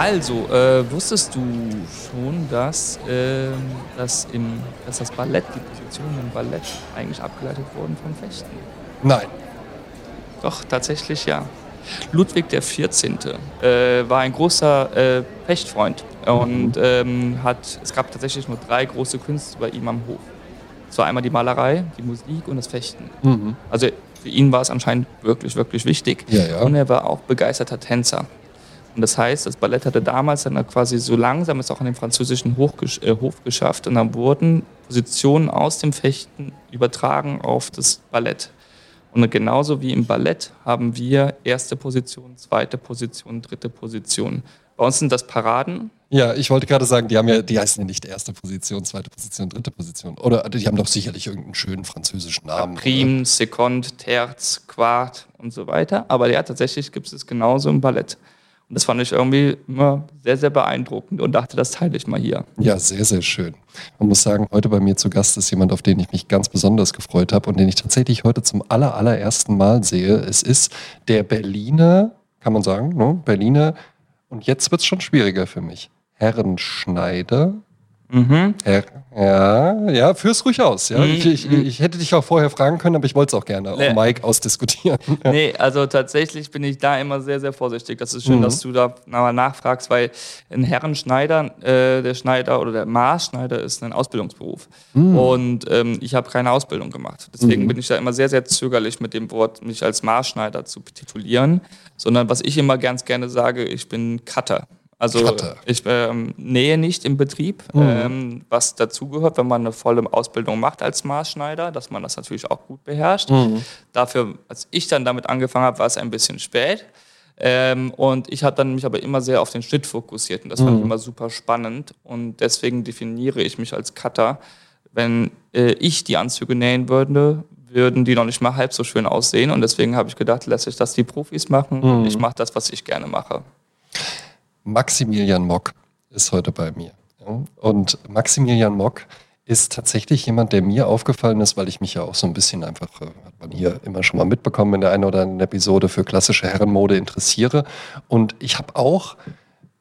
Also, äh, wusstest du schon, dass, äh, dass, im, dass das Ballett, die Positionen im Ballett eigentlich abgeleitet wurden vom Fechten? Nein. Doch, tatsächlich ja. Ludwig XIV. Äh, war ein großer äh, Fechtfreund und ähm, hat, es gab tatsächlich nur drei große Künste bei ihm am Hof. Das war einmal die Malerei, die Musik und das Fechten. Mhm. Also für ihn war es anscheinend wirklich, wirklich wichtig. Ja, ja. Und er war auch begeisterter Tänzer. Und das heißt, das Ballett hatte damals dann quasi so langsam es auch an den französischen Hochgesch äh, Hof geschafft und dann wurden Positionen aus dem Fechten übertragen auf das Ballett. Und genauso wie im Ballett haben wir erste Position, zweite Position, dritte Position. Bei uns sind das Paraden. Ja, ich wollte gerade sagen, die haben ja, die heißen ja nicht erste Position, zweite Position, dritte Position. Oder die haben doch sicherlich irgendeinen schönen französischen Namen. Prime, Seconde, Terz, Quart und so weiter. Aber ja, tatsächlich gibt es genauso im Ballett. Und das fand ich irgendwie immer sehr, sehr beeindruckend und dachte, das teile ich mal hier. Ja, sehr, sehr schön. Man muss sagen, heute bei mir zu Gast ist jemand, auf den ich mich ganz besonders gefreut habe und den ich tatsächlich heute zum aller, allerersten Mal sehe. Es ist der Berliner, kann man sagen, ne? Berliner, und jetzt wird es schon schwieriger für mich. Herrenschneider. Mhm. Ja, ja, führ's ruhig aus. Ja. Mhm, Ich, ich, mhm. ich hätte dich auch vorher fragen können, aber ich wollte es auch gerne Nee. um Mike ausdiskutieren. Nee, also tatsächlich bin ich da immer sehr, sehr vorsichtig. Das ist schön, Mhm. dass du da mal nachfragst, weil ein Herrenschneider, äh, der Schneider oder der Maßschneider ist ein Ausbildungsberuf. Und ähm, ich habe keine Ausbildung gemacht. Deswegen Mhm. bin ich da immer sehr, sehr zögerlich mit dem Wort, mich als Maßschneider zu titulieren. Sondern was ich immer ganz gerne sage, ich bin Cutter. Also Cutter. ich ähm, nähe nicht im Betrieb, Mhm. ähm, was dazugehört, wenn man eine volle Ausbildung macht als Maßschneider, dass man das natürlich auch gut beherrscht. Mhm. Dafür, als ich dann damit angefangen habe, war es ein bisschen spät. Ähm, und ich habe dann mich aber immer sehr auf den Schnitt fokussiert und das fand ich immer super spannend und deswegen definiere ich mich als Cutter. Wenn äh, ich die Anzüge nähen würde, würden die noch nicht mal halb so schön aussehen und deswegen habe ich gedacht, lasse ich das die Profis machen und ich mache das, was ich gerne mache. Maximilian Mock ist heute bei mir. Und Maximilian Mock ist tatsächlich jemand, der mir aufgefallen ist, weil ich mich ja auch so ein bisschen einfach, äh, hat man hier immer schon mal mitbekommen, in der einen oder anderen Episode für klassische Herrenmode interessiere. Und ich habe auch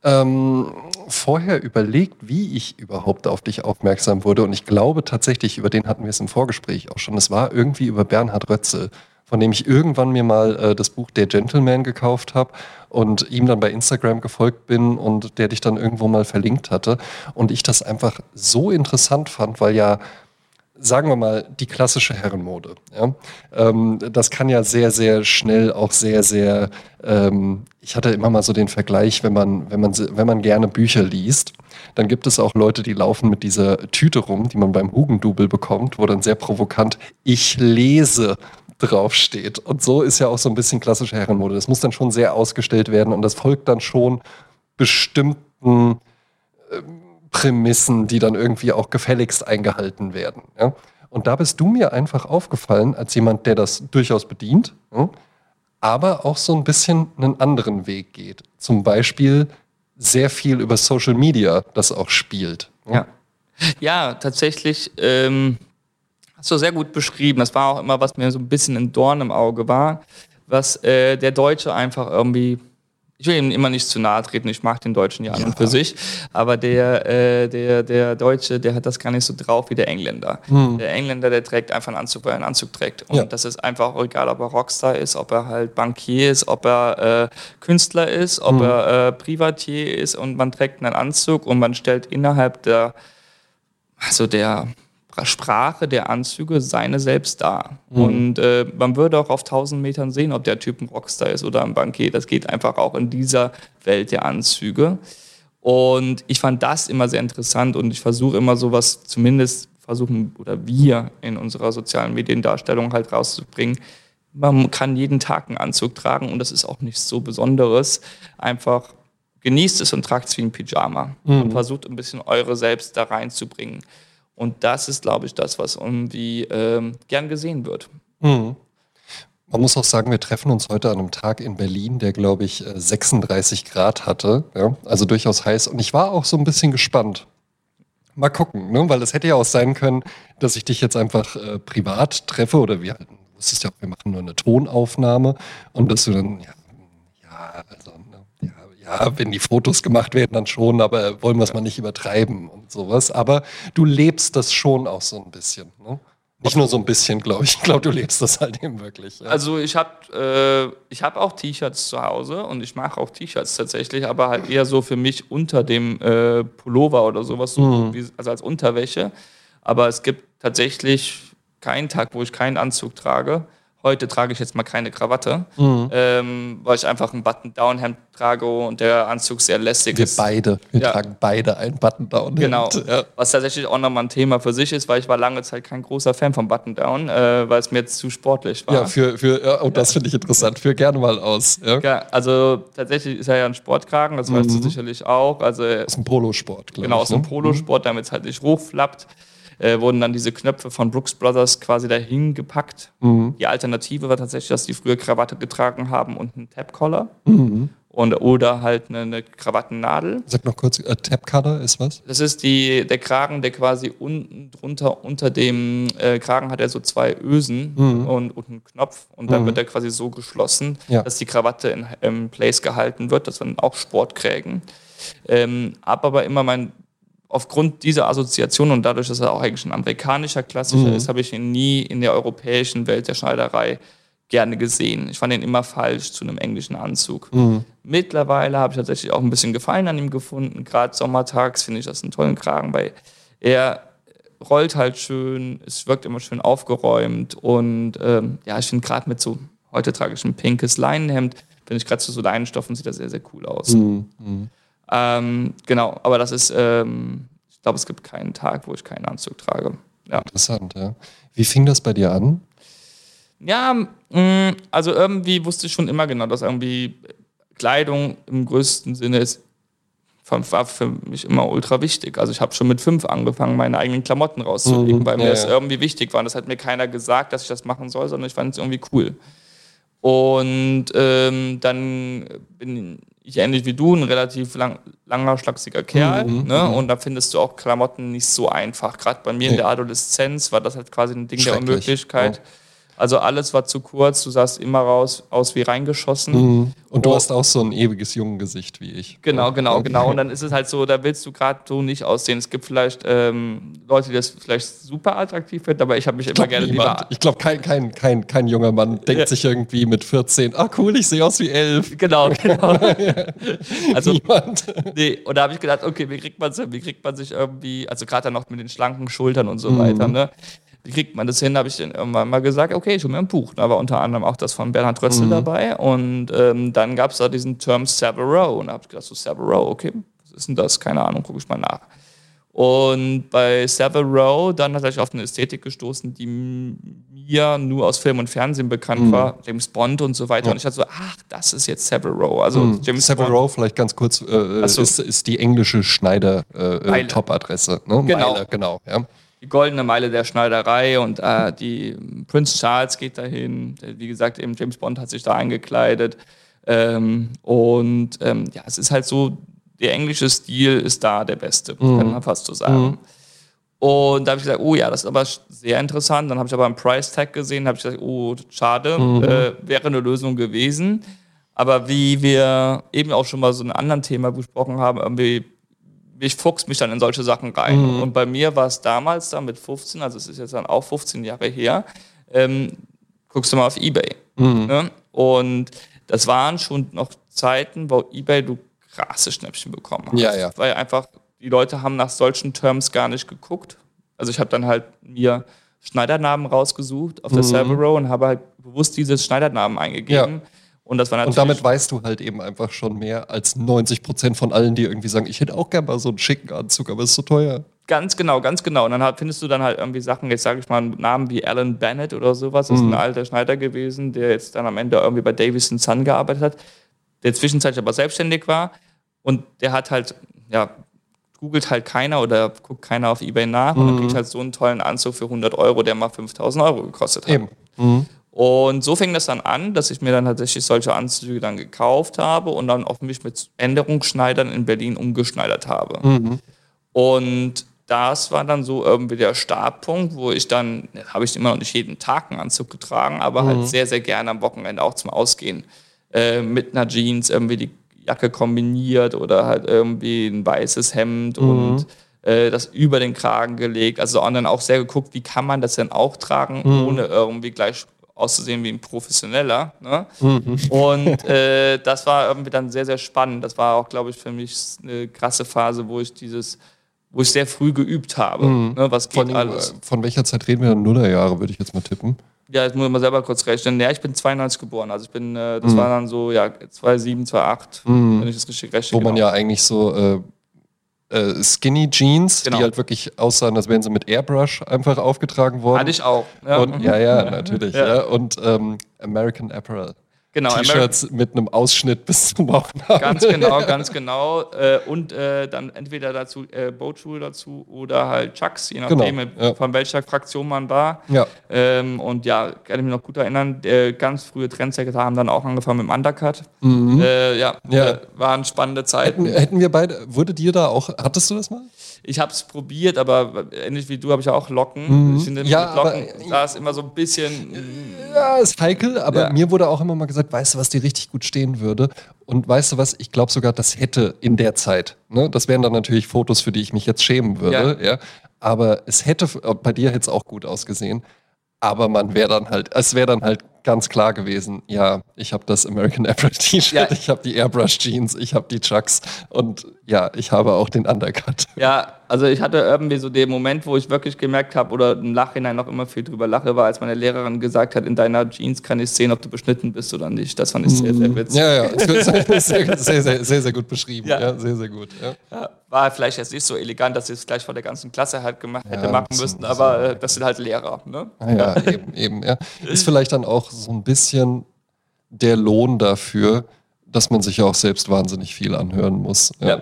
ähm, vorher überlegt, wie ich überhaupt auf dich aufmerksam wurde. Und ich glaube tatsächlich, über den hatten wir es im Vorgespräch auch schon. Es war irgendwie über Bernhard Rötzel, von dem ich irgendwann mir mal äh, das Buch Der Gentleman gekauft habe und ihm dann bei Instagram gefolgt bin und der dich dann irgendwo mal verlinkt hatte. Und ich das einfach so interessant fand, weil ja sagen wir mal, die klassische Herrenmode. Ja? Ähm, das kann ja sehr, sehr schnell auch sehr, sehr, ähm, ich hatte immer mal so den Vergleich, wenn man, wenn man, wenn man gerne Bücher liest, dann gibt es auch Leute, die laufen mit dieser Tüte rum, die man beim Hugendubel bekommt, wo dann sehr provokant ich lese draufsteht. Und so ist ja auch so ein bisschen klassische Herrenmode. Das muss dann schon sehr ausgestellt werden und das folgt dann schon bestimmten Prämissen, die dann irgendwie auch gefälligst eingehalten werden. Ja? Und da bist du mir einfach aufgefallen als jemand, der das durchaus bedient, ja? aber auch so ein bisschen einen anderen Weg geht. Zum Beispiel sehr viel über Social Media das auch spielt. Ja, ja tatsächlich ähm, hast du sehr gut beschrieben. Das war auch immer, was mir so ein bisschen ein Dorn im Auge war, was äh, der Deutsche einfach irgendwie. Ich will ihm immer nicht zu nahe treten, ich mag den Deutschen ja an und für sich, aber der, äh, der, der Deutsche, der hat das gar nicht so drauf wie der Engländer. Der Engländer, der trägt einfach einen Anzug, weil er einen Anzug trägt. Und Ja. das ist einfach egal, ob er Rockstar ist, ob er halt Bankier ist, ob er äh, Künstler ist, ob er äh, Privatier ist und man trägt einen Anzug und man stellt innerhalb der also der Sprache der Anzüge seine selbst dar. Und äh, man würde auch auf 1000 Metern sehen, ob der Typ ein Rockstar ist oder ein Bankier. Das geht einfach auch in dieser Welt der Anzüge. Und ich fand das immer sehr interessant und ich versuche immer sowas, zumindest versuchen, oder wir in unserer sozialen Mediendarstellung halt rauszubringen. Man kann jeden Tag einen Anzug tragen und das ist auch nichts so Besonderes. Einfach genießt es und tragt es wie ein Pyjama und versucht ein bisschen eure selbst da reinzubringen. Und das ist, glaube ich, das, was irgendwie ähm, gern gesehen wird. Man muss auch sagen, wir treffen uns heute an einem Tag in Berlin, der, glaube ich, äh, 36 Grad hatte. Ja? Also durchaus heiß. Und ich war auch so ein bisschen gespannt. Mal gucken, ne? weil es hätte ja auch sein können, dass ich dich jetzt einfach äh, privat treffe oder wir halten, du wusstest ja wir machen nur eine Tonaufnahme und dass du dann, ja, ja, also? Ja, wenn die Fotos gemacht werden, dann schon, aber wollen wir es mal nicht übertreiben und sowas. Aber du lebst das schon auch so ein bisschen. Ne? Nicht nur so ein bisschen, glaube ich. Ich glaube, du lebst das halt eben wirklich. Ja. Also ich habe äh, hab auch T-Shirts zu Hause und ich mache auch T-Shirts tatsächlich, aber halt eher so für mich unter dem äh, Pullover oder sowas, so mhm. wie, also als Unterwäsche. Aber es gibt tatsächlich keinen Tag, wo ich keinen Anzug trage. Heute trage ich jetzt mal keine Krawatte, mhm. ähm, weil ich einfach ein Button-Down-Hemd trage und der Anzug sehr lässig Wir ist. beide, wir ja. tragen beide ein Button-Down-Hemd. Genau, ja. was tatsächlich auch nochmal ein Thema für sich ist, weil ich war lange Zeit kein großer Fan von Button-Down, äh, weil es mir jetzt zu sportlich war. Ja, für, für, ja, oh, das finde ich interessant, führ gerne mal aus. Ja. also tatsächlich ist er ja ein Sportkragen, das weißt mhm. du sicherlich auch. Also, aus dem Polosport, glaube genau, ich. Genau, aus dem ne? Polosport, damit es halt nicht hochflappt äh, wurden dann diese Knöpfe von Brooks Brothers quasi dahin gepackt. Mhm. Die Alternative war tatsächlich, dass die früher Krawatte getragen haben und einen Tab-Collar. Mhm. Und, oder halt eine, eine Krawattennadel. Sag noch kurz, äh, Tab-Collar ist was? Das ist die, der Kragen, der quasi unten drunter, unter dem äh, Kragen hat er so zwei Ösen mhm. und, und einen Knopf. Und dann mhm. wird er quasi so geschlossen, ja. dass die Krawatte in, im Place gehalten wird. Das sind auch Sportkrägen. Ähm, hab aber immer mein aufgrund dieser Assoziation und dadurch, dass er auch eigentlich ein amerikanischer Klassiker mhm. ist, habe ich ihn nie in der europäischen Welt der Schneiderei gerne gesehen. Ich fand ihn immer falsch zu einem englischen Anzug. Mhm. Mittlerweile habe ich tatsächlich auch ein bisschen Gefallen an ihm gefunden. Gerade sommertags finde ich das einen tollen Kragen, weil er rollt halt schön, es wirkt immer schön aufgeräumt und ähm, ja, ich finde gerade mit so, heute trage ich ein pinkes Leinenhemd, finde ich gerade zu so Leinenstoffen sieht das sehr, sehr cool aus. Mhm. Ähm, genau, aber das ist, ähm, ich glaube, es gibt keinen Tag, wo ich keinen Anzug trage. Ja. Interessant, ja. Wie fing das bei dir an? Ja, mh, mm, also irgendwie wusste ich schon immer genau, dass irgendwie Kleidung im größten Sinne ist, war für mich immer ultra wichtig. Also ich habe schon mit fünf angefangen, meine eigenen Klamotten rauszulegen, mhm, weil mir das ja. irgendwie wichtig war. Und das hat mir keiner gesagt, dass ich das machen soll, sondern ich fand es irgendwie cool. Und ähm, dann bin ich ähnlich wie du, ein relativ lang, langer, schlachsiger Kerl. Mhm, ne? Mhm. Und da findest du auch Klamotten nicht so einfach. Gerade bei mir nee. in der Adoleszenz war das halt quasi ein Ding der Unmöglichkeit. Ja. Also alles war zu kurz, du sahst immer raus aus wie reingeschossen. Mhm. Und du oh. hast auch so ein ewiges Jungengesicht wie ich. Genau, genau, genau. Und dann ist es halt so, da willst du gerade so nicht aussehen. Es gibt vielleicht ähm, Leute, die das vielleicht super attraktiv finden, aber ich habe mich ich immer gerne niemand. lieber. Ich glaube, kein, kein, kein, kein junger Mann denkt ja. sich irgendwie mit 14, ah cool, ich sehe aus wie elf. Genau, genau. also, niemand. Nee, und da habe ich gedacht, okay, wie kriegt man wie kriegt man sich irgendwie, also gerade dann noch mit den schlanken Schultern und so mhm. weiter, ne? Wie kriegt man das hin? Da habe ich dann irgendwann mal gesagt, okay, ich hole mir ein Buch. Da war unter anderem auch das von Bernhard Rössel mhm. dabei. Und ähm, dann gab es da diesen Term Savile Row. Und da habe ich gedacht, so Savile Row, okay, was ist denn das? Keine Ahnung, gucke ich mal nach. Und bei Savile Row dann hat ich auf eine Ästhetik gestoßen, die mir nur aus Film und Fernsehen bekannt mhm. war, James Bond und so weiter. Ja. Und ich dachte so, ach, das ist jetzt Savile Row. Also mhm. James Savile Bond. Row, vielleicht ganz kurz, äh, so. ist, ist, die englische Schneider-Top-Adresse. Äh, ne? Genau, Meile, genau. Ja die goldene Meile der Schneiderei und äh, die Prince Charles geht dahin. Wie gesagt, eben James Bond hat sich da eingekleidet. Ähm, und ähm, ja, es ist halt so, der englische Stil ist da der beste, mhm. kann man fast so sagen. Mhm. Und da habe ich gesagt, oh ja, das ist aber sehr interessant. Dann habe ich aber einen Price Tag gesehen, habe ich gesagt, oh, schade, mhm. äh, wäre eine Lösung gewesen. Aber wie wir eben auch schon mal so ein anderes Thema besprochen haben, irgendwie ich fuchs mich dann in solche Sachen rein. Mhm. Und bei mir war es damals dann mit 15, also es ist jetzt dann auch 15 Jahre her, ähm, guckst du mal auf Ebay. Mhm. Ne? Und das waren schon noch Zeiten, wo Ebay du krasse Schnäppchen bekommen hast. Ja, ja. Weil einfach die Leute haben nach solchen Terms gar nicht geguckt. Also ich habe dann halt mir Schneidernamen rausgesucht auf der mhm. Server Row und habe halt bewusst diese Schneidernamen eingegeben. Ja und, das war und damit weißt du halt eben einfach schon mehr als 90 Prozent von allen, die irgendwie sagen, ich hätte auch gerne mal so einen schicken Anzug, aber es ist so teuer. Ganz genau, ganz genau. Und dann halt, findest du dann halt irgendwie Sachen, jetzt sage ich mal Namen wie Alan Bennett oder sowas, das ist ein mhm. alter Schneider gewesen, der jetzt dann am Ende irgendwie bei Davison Sun gearbeitet hat, der zwischenzeitlich aber selbstständig war und der hat halt, ja, googelt halt keiner oder guckt keiner auf Ebay nach mhm. und dann kriegt halt so einen tollen Anzug für 100 Euro, der mal 5000 Euro gekostet hat. Eben. Mhm. Und so fing das dann an, dass ich mir dann tatsächlich solche Anzüge dann gekauft habe und dann auf mich mit Änderungsschneidern in Berlin umgeschneidert habe. Mhm. Und das war dann so irgendwie der Startpunkt, wo ich dann, habe ich immer noch nicht jeden Tag einen Anzug getragen, aber halt mhm. halt sehr, sehr gerne am Wochenende auch zum Ausgehen äh, mit einer Jeans irgendwie die Jacke kombiniert oder halt irgendwie ein weißes Hemd Mhm. und äh, das über den Kragen gelegt. Also und dann auch sehr geguckt, wie kann man das denn auch tragen, Mhm. ohne irgendwie gleich auszusehen wie ein Professioneller. Ne? Mhm. Und äh, das war irgendwie dann sehr, sehr spannend. Das war auch, glaube ich, für mich eine krasse Phase, wo ich dieses, wo ich sehr früh geübt habe. Ne? Was geht Mhm. Von, alles? von welcher Zeit reden wir? Nullerjahre, würde ich jetzt mal tippen. Ja, jetzt muss ich mal selber kurz rechnen. Ja, ich bin 92 geboren. Also ich bin, äh, Mhm. das war dann so, ja, 2007, 2008, wenn ich das richtig rechne. Wo man genau. ja eigentlich so äh, äh, Skinny Jeans, Genau. die halt wirklich aussahen, als wären sie mit Airbrush einfach aufgetragen worden. Hatte ich auch. Ja, Und, mhm. ja, ja, natürlich. Ja. Ja. Und ähm, American Apparel. Genau. T-Shirts mit einem Ausschnitt bis zum Bauchnabel. Ganz genau, ganz genau. Äh, und äh, dann entweder dazu äh, Boatschuhe dazu oder halt Chucks, je nachdem, Genau, ja. von welcher Fraktion man war. Ja. Ähm, und ja, kann ich mich noch gut erinnern, äh, ganz frühe Trendsetter haben dann auch angefangen mit dem Undercut. Mhm. Äh, ja, Ja. Äh, waren spannende Zeiten. Hätten, hätten wir beide, wurde dir da auch, hattest du das mal? Ich habe es probiert, aber ähnlich wie du habe ich ja auch Locken. Ich finde, Mhm. Ja, mit Locken, aber- da ist immer so ein bisschen. Ja, ist heikel, aber Ja. mir wurde auch immer mal gesagt, weißt du, was dir richtig gut stehen würde? Und weißt du was, ich glaube sogar, das hätte in der Zeit. Ne? Das wären dann natürlich Fotos, für die ich mich jetzt schämen würde. Ja. Aber es hätte, bei dir hätte es auch gut ausgesehen. Aber man wäre dann halt, es wäre dann halt ganz klar gewesen, ja, ich habe das American Apparel T-Shirt, Ja. ich habe die Airbrush Jeans, ich habe die Chucks und ja, ich habe auch den Undercut. Ja, also ich hatte irgendwie so den Moment, wo ich wirklich gemerkt habe oder im Nachhinein noch immer viel drüber lache, war, als meine Lehrerin gesagt hat, in deiner Jeans kann ich sehen, ob du beschnitten bist oder nicht. Das fand ich sehr, sehr witzig. Mhm. Ja, ja, sehr, sehr, sehr, sehr, sehr gut beschrieben. Ja. Ja, sehr, sehr gut. Ja. Ja, war vielleicht jetzt nicht so elegant, dass sie es gleich vor der ganzen Klasse halt gemacht hätte Ja, machen so- müssen, aber äh, das sind halt Lehrer. Ne? Ah ja, eben, eben, ja. Ist vielleicht dann auch so ein bisschen der Lohn dafür, dass man sich ja auch selbst wahnsinnig viel anhören muss. Ja. Ja.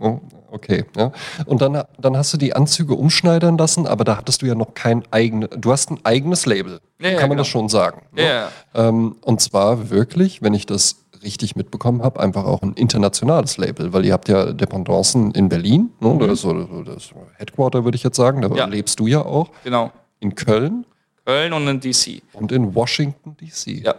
Und, okay, ja. Und dann, dann hast du die Anzüge umschneidern lassen, aber da hattest du ja noch kein eigenes, du hast ein eigenes Label. Ja, ja, Kann man genau. das schon sagen. ne? Ja. Ähm, und zwar wirklich, wenn ich das richtig mitbekommen habe, einfach auch ein internationales Label, weil ihr habt ja Dependancen in Berlin, ne? das ist so so das Headquarter, würde ich jetzt sagen, da Mhm. Ja. lebst du ja auch, Genau. in Köln Köln und in DC. und in Washington DC. Ja.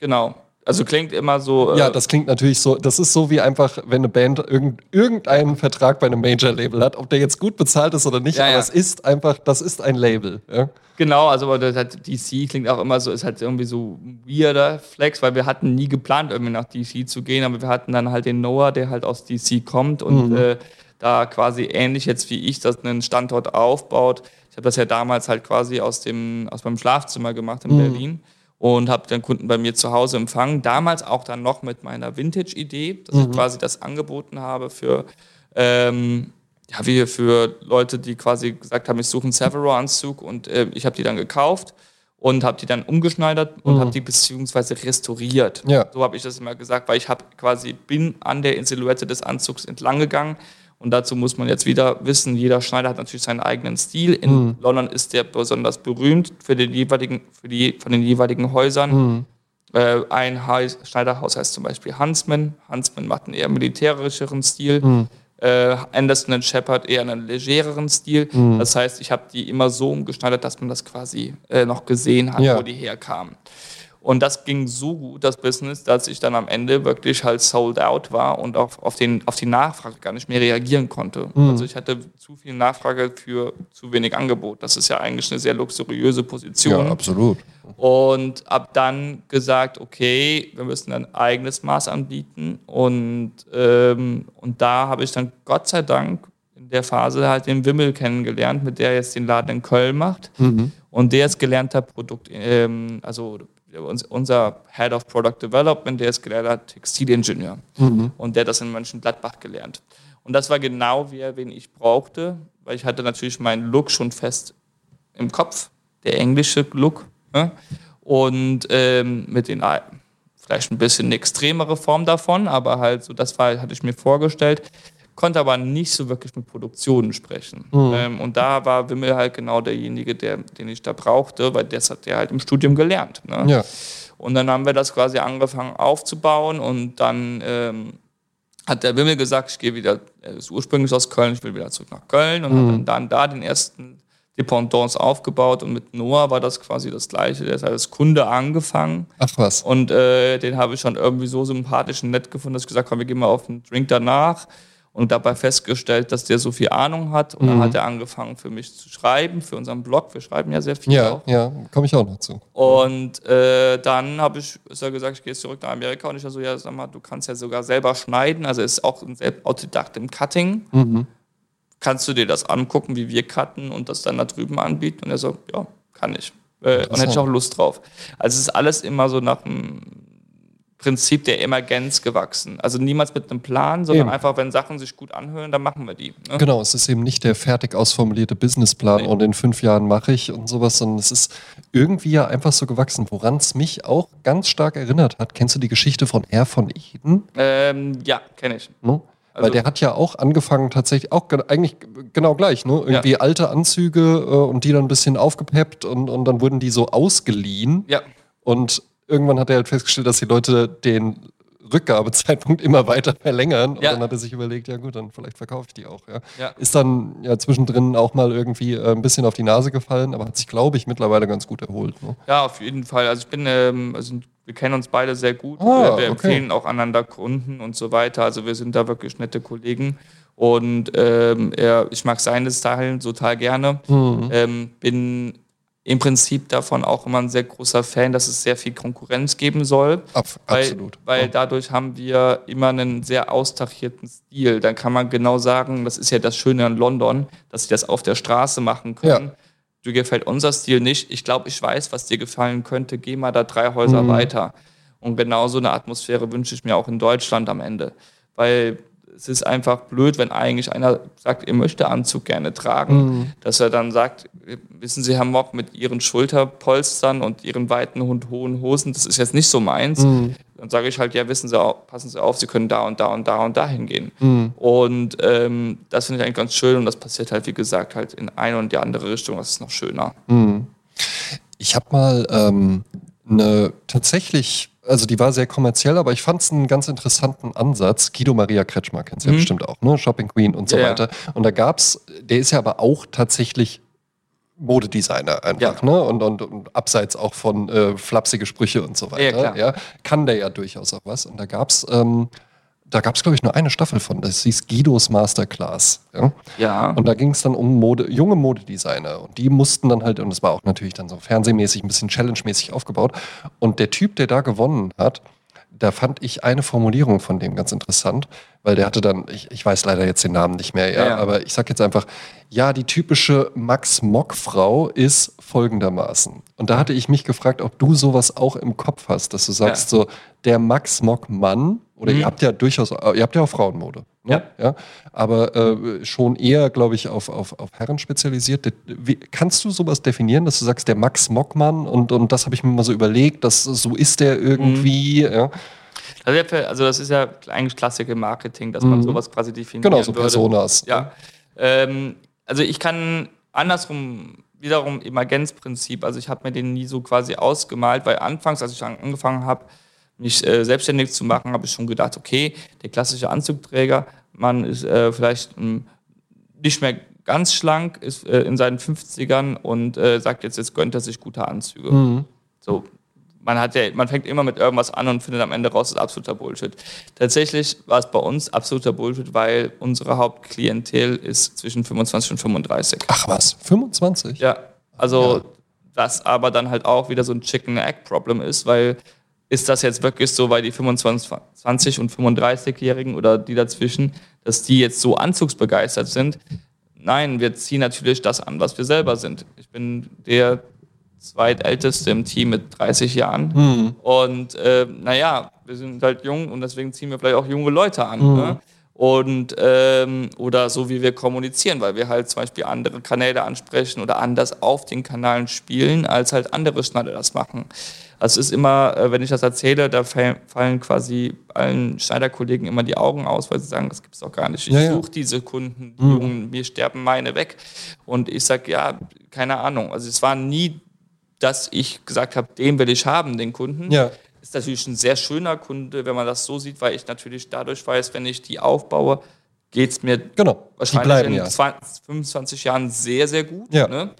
Genau. Also klingt immer so. äh, Ja, das klingt natürlich so, das ist so wie einfach, wenn eine Band irgend, irgendeinen Vertrag bei einem Major-Label hat, ob der jetzt gut bezahlt ist oder nicht, Ja, aber ja. es ist einfach, das ist ein Label. Ja? Genau, also aber das hat DC klingt auch immer so, ist halt irgendwie so ein weirder Flex, weil wir hatten nie geplant, irgendwie nach DC zu gehen, aber wir hatten dann halt den Noah, der halt aus DC kommt und Mhm. äh, da quasi ähnlich jetzt wie ich das einen Standort aufbaut. Ich habe das ja damals halt quasi aus dem aus meinem Schlafzimmer gemacht in Mhm. Berlin und habe dann Kunden bei mir zu Hause empfangen. Damals auch dann noch mit meiner Vintage-Idee, dass Mhm. ich quasi das angeboten habe für ähm, ja, wie für Leute, die quasi gesagt haben, ich suche einen Severo-Anzug und äh, ich habe die dann gekauft und habe die dann umgeschneidert und habe die beziehungsweise restauriert. Mhm. Ja. So habe ich das immer gesagt, weil ich habe quasi bin an der Silhouette des Anzugs entlang gegangen und dazu muss man jetzt wieder wissen, jeder Schneider hat natürlich seinen eigenen Stil. In Mhm. London ist der besonders berühmt für den jeweiligen, für die von den jeweiligen Häusern. Mhm. Äh, ein Haus, Schneiderhaus heißt zum Beispiel Huntsman. Huntsman macht einen eher militärischeren Stil. Mhm. Äh, Anderson Shepard eher einen legereren Stil. Mhm. Das heißt, ich habe die immer so umgeschneidert, dass man das quasi äh, noch gesehen hat, Ja. wo die herkamen. Und das ging so gut, das Business, dass ich dann am Ende wirklich halt sold out war und auf, auf, den, auf die Nachfrage gar nicht mehr reagieren konnte. Mhm. Also ich hatte zu viel Nachfrage für zu wenig Angebot. Das ist ja eigentlich eine sehr luxuriöse Position. ja, absolut. Und ab dann gesagt, okay, wir müssen ein eigenes Maß anbieten. Und, ähm, und da habe ich dann Gott sei Dank in der Phase halt den Wimmel kennengelernt, mit der jetzt den Laden in Köln macht. Und der ist gelernter Produkt, ähm, also unser Head of Product Development, der ist gelernter Textilingenieur. Und der hat das in Mönchengladbach gelernt. Und das war genau wer, wen ich brauchte, weil ich hatte natürlich meinen Look schon fest im Kopf, der englische Look. Ne? Und ähm, mit den vielleicht ein bisschen eine extremere Form davon, aber halt so, das war, hatte ich mir vorgestellt, konnte aber nicht so wirklich mit Produktionen sprechen. Ähm, und da war Wimmel halt genau derjenige, der, den ich da brauchte, weil das hat der halt im Studium gelernt. Ne? Ja. Und dann haben wir das quasi angefangen aufzubauen und dann ähm, hat der Wimmel gesagt, ich gehe wieder, er ist ursprünglich aus Köln, ich will wieder zurück nach Köln und hat dann, dann da den ersten Dependance aufgebaut und mit Noah war das quasi das Gleiche. Der ist als Kunde angefangen. Ach was. Und äh, den habe ich schon irgendwie so sympathisch und nett gefunden, dass ich gesagt habe, wir gehen mal auf einen Drink danach und dabei festgestellt, dass der so viel Ahnung hat. Und mhm. dann hat er angefangen für mich zu schreiben, für unseren Blog. Wir schreiben ja sehr viel. Ja, auch. ja, komme ich auch noch zu. Und äh, dann habe ich ist er gesagt, ich gehe zurück nach Amerika und ich so, ja, sag mal, du kannst ja sogar selber schneiden. Also ist auch ein Autodidakt im Cutting. Mhm. Kannst du dir das angucken, wie wir cutten und das dann da drüben anbieten? Und er so, ja, kann ich. Äh, und hätte ich auch Lust drauf. Also es ist alles immer so nach einem Prinzip der Emergenz gewachsen. Also niemals mit einem Plan, sondern eben. einfach, wenn Sachen sich gut anhören, dann machen wir die. Ne? Genau, es ist eben nicht der fertig ausformulierte Businessplan nee. und in fünf Jahren mache ich und sowas, sondern es ist irgendwie ja einfach so gewachsen, woran es mich auch ganz stark erinnert hat. Kennst du die Geschichte von Herr von Eden? Ähm, ja, kenne ich. No? Also Weil der hat ja auch angefangen, tatsächlich auch eigentlich genau gleich, ne? Irgendwie ja. alte Anzüge äh, und die dann ein bisschen aufgepeppt und, und dann wurden die so ausgeliehen. Ja. Und irgendwann hat er halt festgestellt, dass die Leute den Rückgabezeitpunkt immer weiter verlängern. Und ja. dann hat er sich überlegt, ja gut, dann vielleicht verkaufe ich die auch. Ja. ja. Ist dann ja zwischendrin auch mal irgendwie äh, ein bisschen auf die Nase gefallen, aber hat sich, glaube ich, mittlerweile ganz gut erholt. Ne? Ja, auf jeden Fall. Also ich bin, ähm, also wir kennen uns beide sehr gut. Ah, wir, okay. empfehlen auch einander Kunden und so weiter. Also wir sind da wirklich nette Kollegen. Und ähm, er, ich mag seine Style total gerne. Mhm. Ähm, bin im Prinzip davon auch immer ein sehr großer Fan, dass es sehr viel Konkurrenz geben soll. Ab, weil, absolut. Weil dadurch haben wir immer einen sehr austachierten Stil. Dann kann man genau sagen, das ist ja das Schöne an London, dass sie das auf der Straße machen können. Ja. Du gefällt unser Stil nicht. Ich glaube, ich weiß, was dir gefallen könnte. Geh mal da drei Häuser mhm. weiter. Und genau so eine Atmosphäre wünsche ich mir auch in Deutschland am Ende. Weil es ist einfach blöd, wenn eigentlich einer sagt, er möchte Anzug gerne tragen, mhm. dass er dann sagt, wissen Sie, Herr Mock, mit Ihren Schulterpolstern und Ihren weiten und hohen Hosen, das ist jetzt nicht so meins. Mhm. Dann sage ich halt, ja, wissen Sie, auch, passen Sie auf, Sie können da und da und da und da hingehen. Mhm. Und ähm, das finde ich eigentlich ganz schön und das passiert halt, wie gesagt, halt in eine und die andere Richtung, das ist noch schöner. Mhm. Ich habe mal ähm, eine tatsächlich also die war sehr kommerziell, aber ich fand es einen ganz interessanten Ansatz. Guido Maria Kretschmer kennst du mhm. ja bestimmt auch, ne? Shopping Queen und so ja, weiter. Und da gab's, der ist ja aber auch tatsächlich Modedesigner einfach, ja. ne? Und, und, und, abseits auch von äh, flapsige Sprüche und so weiter. Ja, Kann der ja durchaus auch was. Und da gab's ähm, da gab es, glaube ich, nur eine Staffel von. Das hieß Guidos Masterclass. Ja. ja. Und da ging es dann um Mode, junge Modedesigner. Und die mussten dann halt, und das war auch natürlich dann so fernsehmäßig, ein bisschen challenge-mäßig aufgebaut. Und der Typ, der da gewonnen hat, da fand ich eine Formulierung von dem ganz interessant, weil der hatte dann, ich, ich weiß leider jetzt den Namen nicht mehr, ja, ja. aber ich sag jetzt einfach, ja, die typische Max-Mock-Frau ist folgendermaßen. Und da hatte ich mich gefragt, ob du sowas auch im Kopf hast, dass du sagst, ja. so, der Max-Mock-Mann oder mhm. ihr habt ja durchaus, ihr habt ja auch Frauenmode. Ne? Ja. ja. Aber äh, schon eher, glaube ich, auf, auf, auf Herren spezialisiert. Wie, kannst du sowas definieren, dass du sagst, der Max Mockmann und, und das habe ich mir mal so überlegt, dass so ist der irgendwie. Mhm. Ja. Also, also das ist ja eigentlich Klassik im Marketing, dass man mhm. sowas quasi definiert. Genau, so Personas. Ja. Ähm, also ich kann andersrum wiederum Emergenzprinzip, also ich habe mir den nie so quasi ausgemalt, weil anfangs, als ich angefangen habe, mich äh, selbstständig zu machen, habe ich schon gedacht, okay, der klassische Anzugträger, man ist äh, vielleicht ähm, nicht mehr ganz schlank, ist äh, in seinen 50ern und äh, sagt jetzt, jetzt gönnt er sich gute Anzüge. Mhm. So, man, hat ja, man fängt immer mit irgendwas an und findet am Ende raus, das ist absoluter Bullshit. Tatsächlich war es bei uns absoluter Bullshit, weil unsere Hauptklientel ist zwischen 25 und 35. Ach was, 25? Ja, also ja. das aber dann halt auch wieder so ein Chicken-Egg-Problem ist, weil ist das jetzt wirklich so, weil die 25 und 35-Jährigen oder die dazwischen, dass die jetzt so anzugsbegeistert sind? Nein, wir ziehen natürlich das an, was wir selber sind. Ich bin der zweitälteste im Team mit 30 Jahren. Mhm. Und äh, naja, wir sind halt jung und deswegen ziehen wir vielleicht auch junge Leute an. Mhm. Ne? Und ähm, oder so wie wir kommunizieren, weil wir halt zum Beispiel andere Kanäle ansprechen oder anders auf den Kanälen spielen, als halt andere Schneider das machen. Also es ist immer, äh, wenn ich das erzähle, da fallen quasi allen Schneiderkollegen immer die Augen aus, weil sie sagen, das gibt es doch gar nicht. Ich ja, suche diese Kunden, die mhm. Jungen, mir sterben meine weg. Und ich sage, ja, keine Ahnung. Also es war nie, dass ich gesagt habe, den will ich haben, den Kunden. Ja. Ist natürlich ein sehr schöner Kunde, wenn man das so sieht, weil ich natürlich dadurch weiß, wenn ich die aufbaue, geht es mir genau. wahrscheinlich in ja. 20, 25 Jahren sehr, sehr gut. Ja. Ne?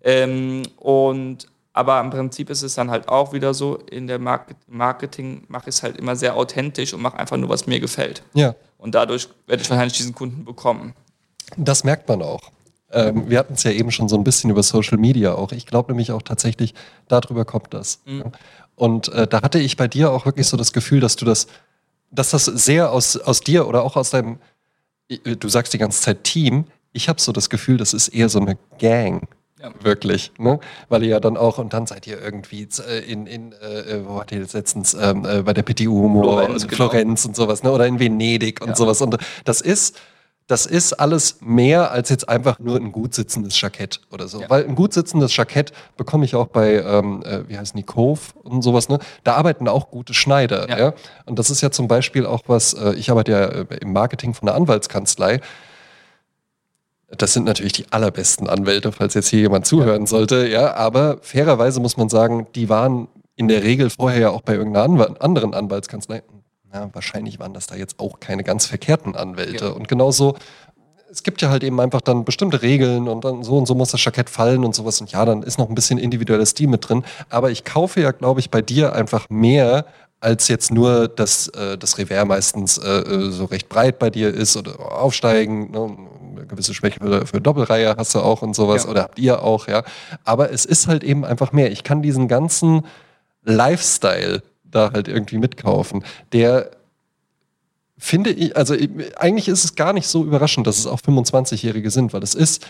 Ähm, und aber im Prinzip ist es dann halt auch wieder so, in der Market Marketing mache ich es halt immer sehr authentisch und mache einfach nur, was mir gefällt. Ja, Und dadurch werde ich wahrscheinlich diesen Kunden bekommen. das merkt man auch. Ähm, wir hatten es ja eben schon so ein bisschen über Social Media auch. Ich glaube nämlich auch tatsächlich, darüber kommt das. Mhm. Und äh, da hatte ich bei dir auch wirklich so das Gefühl, dass du das, dass das sehr aus, aus dir oder auch aus deinem, äh, du sagst die ganze Zeit Team, ich habe so das Gefühl, das ist eher so eine Gang. Ja. Wirklich, ne? Weil ihr ja dann auch, und dann seid ihr irgendwie äh, in, in äh, wo hat ihr jetzt letztens, ähm, äh, bei der PTU Humor Florenz, und genau. Florenz und sowas, ne? Oder in Venedig und Ja. sowas. Und das ist, das ist alles mehr als jetzt einfach nur ein gut sitzendes Jackett oder so. Ja. Weil ein gut sitzendes Jackett bekomme ich auch bei, ähm, äh, wie heißen die, Cove und sowas, ne? Da arbeiten auch gute Schneider, ja. Ja. Und das ist ja zum Beispiel auch was, äh, ich arbeite ja äh, im Marketing von einer Anwaltskanzlei. Das sind natürlich die allerbesten Anwälte, falls jetzt hier jemand zuhören sollte, ja. Aber fairerweise muss man sagen, die waren in der Regel vorher ja auch bei irgendeiner Anwalt, anderen Anwaltskanzlei. Ja, wahrscheinlich waren das da jetzt auch keine ganz verkehrten Anwälte. Ja. Und genauso, es gibt ja halt eben einfach dann bestimmte Regeln und dann so und so muss das Jackett fallen und sowas. Und ja, dann ist noch ein bisschen individuelles Stil mit drin. Aber ich kaufe ja, glaube ich, bei dir einfach mehr als jetzt nur, dass äh, das Revers meistens äh, äh, so recht breit bei dir ist oder aufsteigen. Ne? Eine gewisse Schwäche für, für Doppelreihe hast du auch und sowas Ja. oder habt ihr auch, ja. Aber es ist halt eben einfach mehr. Ich kann diesen ganzen Lifestyle da halt irgendwie mitkaufen, der finde ich, also ich- eigentlich ist es gar nicht so überraschend, dass es auch 25-Jährige sind, weil es ist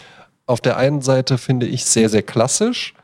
auf der einen Seite, finde ich, sehr, sehr klassisch,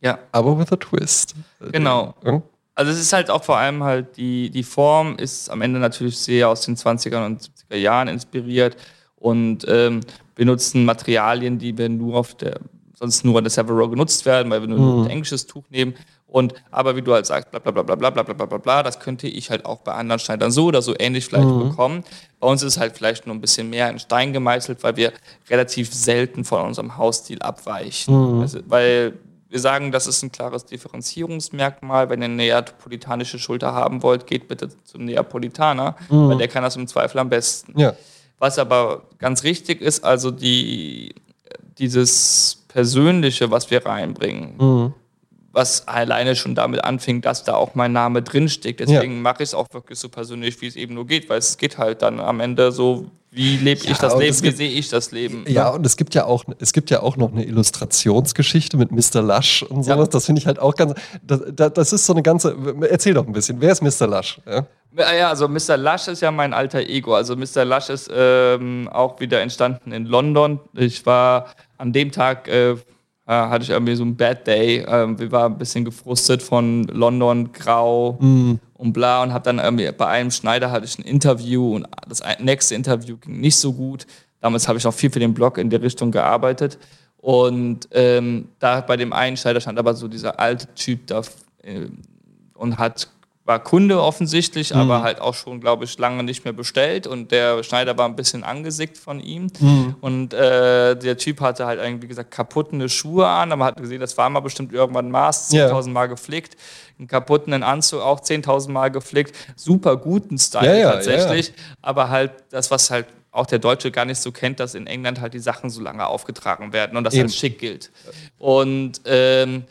Ja. aber with a twist. Genau. Ja? Also es ist halt auch vor allem halt die, die Form ist am Ende natürlich sehr aus den 20er und 70er Jahren inspiriert und ähm, wir nutzen Materialien, die wir nur auf der, sonst nur an der Severo genutzt werden, weil wir nur ein englisches Tuch nehmen. Und aber wie du halt sagst, bla bla bla bla bla bla bla bla bla, das könnte ich halt auch bei anderen Schneidern so oder so ähnlich vielleicht bekommen. Bei uns ist es halt vielleicht nur ein bisschen mehr in Stein gemeißelt, weil wir relativ selten von unserem Hausstil abweichen. Also, weil wir sagen, das ist ein klares Differenzierungsmerkmal. Wenn ihr eine neapolitanische Schulter haben wollt, geht bitte zum Neapolitaner, weil der kann das im Zweifel am besten. Ja. Was aber ganz richtig ist, also die, dieses Persönliche, was wir reinbringen, was alleine schon damit anfing, dass da auch mein Name drinsteckt. Deswegen mache ich es auch wirklich so persönlich, wie es eben nur geht, weil es geht halt dann am Ende so, wie lebe Ja, ich das Leben, es wie gibt- sehe ich das Leben. Ja, und es gibt ja auch, es gibt ja auch noch eine Illustrationsgeschichte mit Mr. Lush und sowas. Ja. Das finde ich halt auch ganz. Das, das ist so eine ganze. Erzähl doch ein bisschen. Wer ist Mr. Lush? Ja? Ja, ja, also Mr. Lush ist ja mein alter Ego. Also Mr. Lush ist ähm, auch wieder entstanden in London. Ich war an dem Tag, äh, hatte ich irgendwie so ein Bad Day. Ähm, wir waren ein bisschen gefrustet von London, grau und bla und habe dann irgendwie bei einem Schneider hatte ich ein Interview und das nächste Interview ging nicht so gut. Damals habe ich noch viel für den Blog in der Richtung gearbeitet. Und ähm, da bei dem einen Schneider stand aber so dieser alte Typ da äh, und hat war Kunde offensichtlich, aber halt auch schon, glaube ich, lange nicht mehr bestellt. Und der Schneider war ein bisschen angesickt von ihm. Und äh, der Typ hatte halt irgendwie, wie gesagt, kaputte Schuhe an. Aber man hat gesehen, das war mal bestimmt irgendwann Maß, Ja. 10.000 Mal geflickt. Einen kaputten Anzug auch 10.000 Mal geflickt. Super guten Style Ja, ja, tatsächlich. Aber halt das, was halt auch der Deutsche gar nicht so kennt, dass in England halt die Sachen so lange aufgetragen werden und das Eben. als schick gilt. Und ähm,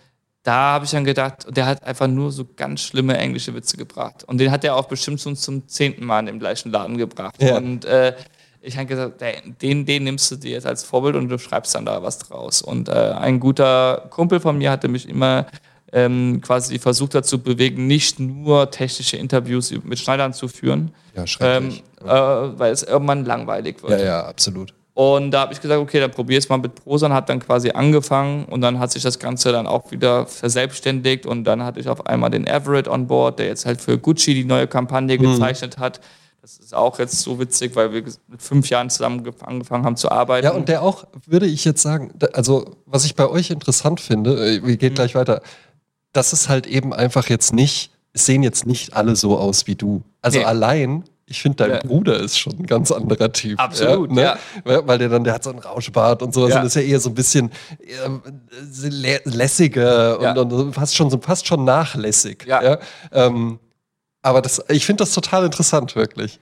da habe ich dann gedacht, der hat einfach nur so ganz schlimme englische Witze gebracht. Und den hat er auch bestimmt schon zum zehnten Mal in dem gleichen Laden gebracht. Ja. Und äh, ich habe gesagt, den, den nimmst du dir jetzt als Vorbild und du schreibst dann da was draus. Und äh, ein guter Kumpel von mir hatte mich immer ähm, quasi versucht dazu bewegen, nicht nur technische Interviews mit Schneidern zu führen, Ja, ähm, äh, weil es irgendwann langweilig wird. ja, ja, absolut. Und da habe ich gesagt, okay, dann probier es mal mit Prosan, hat dann quasi angefangen und dann hat sich das Ganze dann auch wieder verselbstständigt und dann hatte ich auf einmal den Everett on board, der jetzt halt für Gucci die neue Kampagne Mhm. gezeichnet hat. Das ist auch jetzt so witzig, weil wir mit fünf Jahren zusammen ge- angefangen haben zu arbeiten. Ja, und der auch, würde ich jetzt sagen, also was ich bei euch interessant finde, äh, wir Mhm. gehen gleich weiter, das ist halt eben einfach jetzt nicht, es sehen jetzt nicht alle so aus wie du. Also Nee. allein, ich finde, dein Ja. Bruder ist schon ein ganz anderer Typ. Absolut, ja, ne? ja. Weil- der dann, der hat so einen Rauschbart und sowas Ja. und ist ja eher so ein bisschen ähm, lä- lässiger Ja. und, und fast schon so fast schon nachlässig. Ja. Ähm, aber das, ich finde das total interessant, wirklich.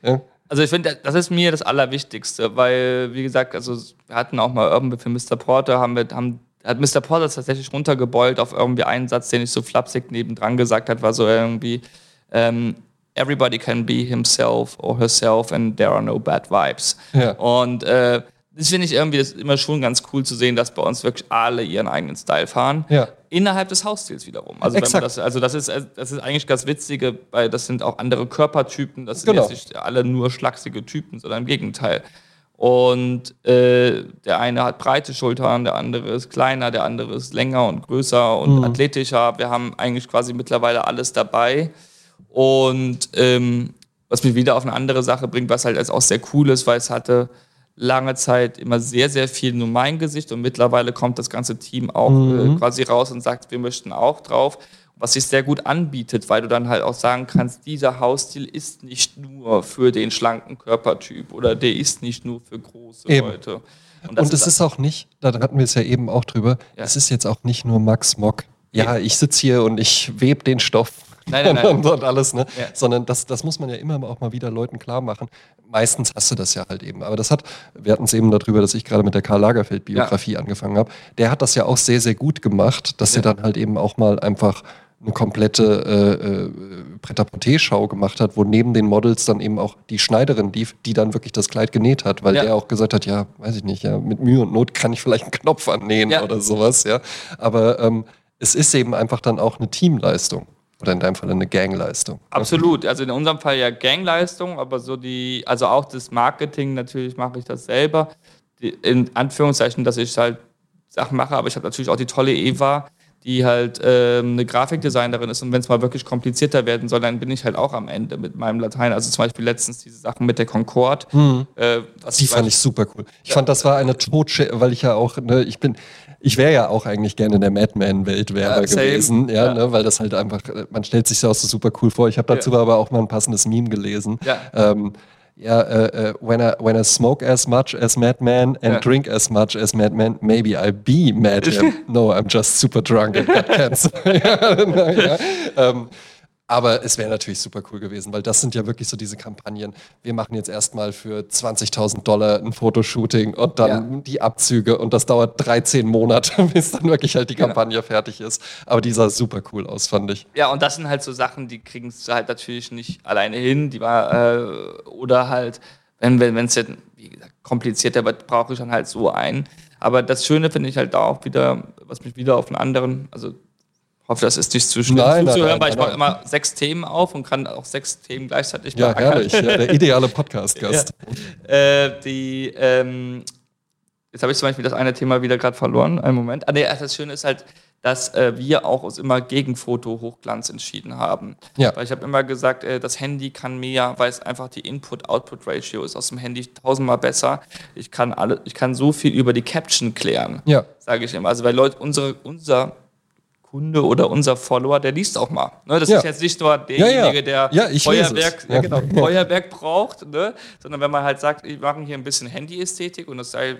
Also ich finde, das ist mir das Allerwichtigste, weil, wie gesagt, also wir hatten auch mal irgendwie für Mr. Porter, haben wir, haben, hat Mr. Porter tatsächlich runtergebeult auf irgendwie einen Satz, den ich so flapsig nebendran gesagt hat, war so irgendwie, ähm, everybody can be himself or herself and there are no bad vibes. Ja. Und äh, das finde ich irgendwie das immer schon ganz cool zu sehen, dass bei uns wirklich alle ihren eigenen Style fahren. Ja. Innerhalb des Hausstils wiederum. Also, das, also das, ist, das ist eigentlich das Witzige, weil das sind auch andere Körpertypen. Das sind genau. jetzt nicht alle nur schlachsige Typen, sondern im Gegenteil. Und äh, der eine hat breite Schultern, der andere ist kleiner, der andere ist länger und größer und mhm. athletischer. Wir haben eigentlich quasi mittlerweile alles dabei. Und ähm, was mich wieder auf eine andere Sache bringt, was halt auch sehr cool ist, weil es hatte lange Zeit immer sehr, sehr viel nur mein Gesicht und mittlerweile kommt das ganze Team auch äh, mhm. äh, quasi raus und sagt, wir möchten auch drauf. Was sich sehr gut anbietet, weil du dann halt auch sagen kannst, dieser Hausstil ist nicht nur für den schlanken Körpertyp oder der ist nicht nur für große eben. Leute. Und, und es ist auch nicht, da hatten wir es ja eben auch drüber, ja. es ist jetzt auch nicht nur Max Mock. Ja, ich sitze hier und ich webe den Stoff Nein, nein, nein. und, alles, ne? Ja. Sondern das, das muss man ja immer auch mal wieder Leuten klar machen. Meistens hast du das ja halt eben. Aber das hat, wir hatten es eben darüber, dass ich gerade mit der Karl Lagerfeld-Biografie ja. angefangen habe. Der hat das ja auch sehr, sehr gut gemacht, dass ja. er dann halt eben auch mal einfach eine komplette äh, äh, Pret-à-Porter-Schau gemacht hat, wo neben den Models dann eben auch die Schneiderin lief, die dann wirklich das Kleid genäht hat, weil ja. der auch gesagt hat, ja, weiß ich nicht, ja, mit Mühe und Not kann ich vielleicht einen Knopf annähen ja. oder sowas, ja. Aber ähm, es ist eben einfach dann auch eine Teamleistung. Oder in deinem Fall eine Gangleistung. Absolut. Also in unserem Fall ja Gangleistung, aber so die, also auch das Marketing, natürlich mache ich das selber. Die, in Anführungszeichen, dass ich halt Sachen mache, aber ich habe natürlich auch die tolle Eva, die halt ähm, eine Grafikdesignerin ist und wenn es mal wirklich komplizierter werden soll, dann bin ich halt auch am Ende mit meinem Latein. Also zum Beispiel letztens diese Sachen mit der Concorde. Mhm. Äh, die fand ich super cool. Ich ja. fand, das war eine Totsche, weil ich ja auch, ne, ich bin, ich wäre ja auch eigentlich gerne in der Madman-Welt ja, gewesen, ja, ja. Ne, weil das halt einfach, man stellt sich das auch so super cool vor. Ich habe dazu ja. aber auch mal ein passendes Meme gelesen. Ja. Ähm, ja, uh, uh, when, I, when I smoke as much as Madman and drink as much as Madman, maybe I'll be mad. no, I'm just super drunk and got cancer. ja, ähm, aber es wäre natürlich super cool gewesen, weil das sind ja wirklich so diese Kampagnen. Wir machen jetzt erstmal für 20.000 Dollar ein Fotoshooting und dann ja. die Abzüge und das dauert 13 Monate, bis dann wirklich halt die Kampagne ja. fertig ist. Aber die sah super cool aus, fand ich. Ja, und das sind halt so Sachen, die kriegen es halt natürlich nicht alleine hin. Die war, äh, oder halt, wenn es wenn, jetzt, wie gesagt, komplizierter wird, brauche ich dann halt so einen. Aber das Schöne finde ich halt da auch wieder, was mich wieder auf einen anderen, also hoffe, das ist nicht zu schlimm nein, zuzuhören, nein, weil ich mache immer sechs Themen auf und kann auch sechs Themen gleichzeitig Ja, herrlich. Ja, der ideale Podcast-Gast. ja. äh, die, ähm, jetzt habe ich zum Beispiel das eine Thema wieder gerade verloren. Einen Moment. Ah, nee, das Schöne ist halt, dass äh, wir auch uns immer gegen Foto-Hochglanz entschieden haben. Ja. Weil ich habe immer gesagt, äh, das Handy kann mehr, weil es einfach die Input-Output-Ratio ist aus dem Handy tausendmal besser. Ich kann, alle, ich kann so viel über die Caption klären, ja. sage ich immer. Also weil Leute, unsere, unser Kunde oder unser Follower, der liest auch mal. Ne? Das ja. ist jetzt nicht nur derjenige, der Feuerwerk, genau, Feuerwerk braucht, ne? sondern wenn man halt sagt, wir machen hier ein bisschen Handyästhetik und das sei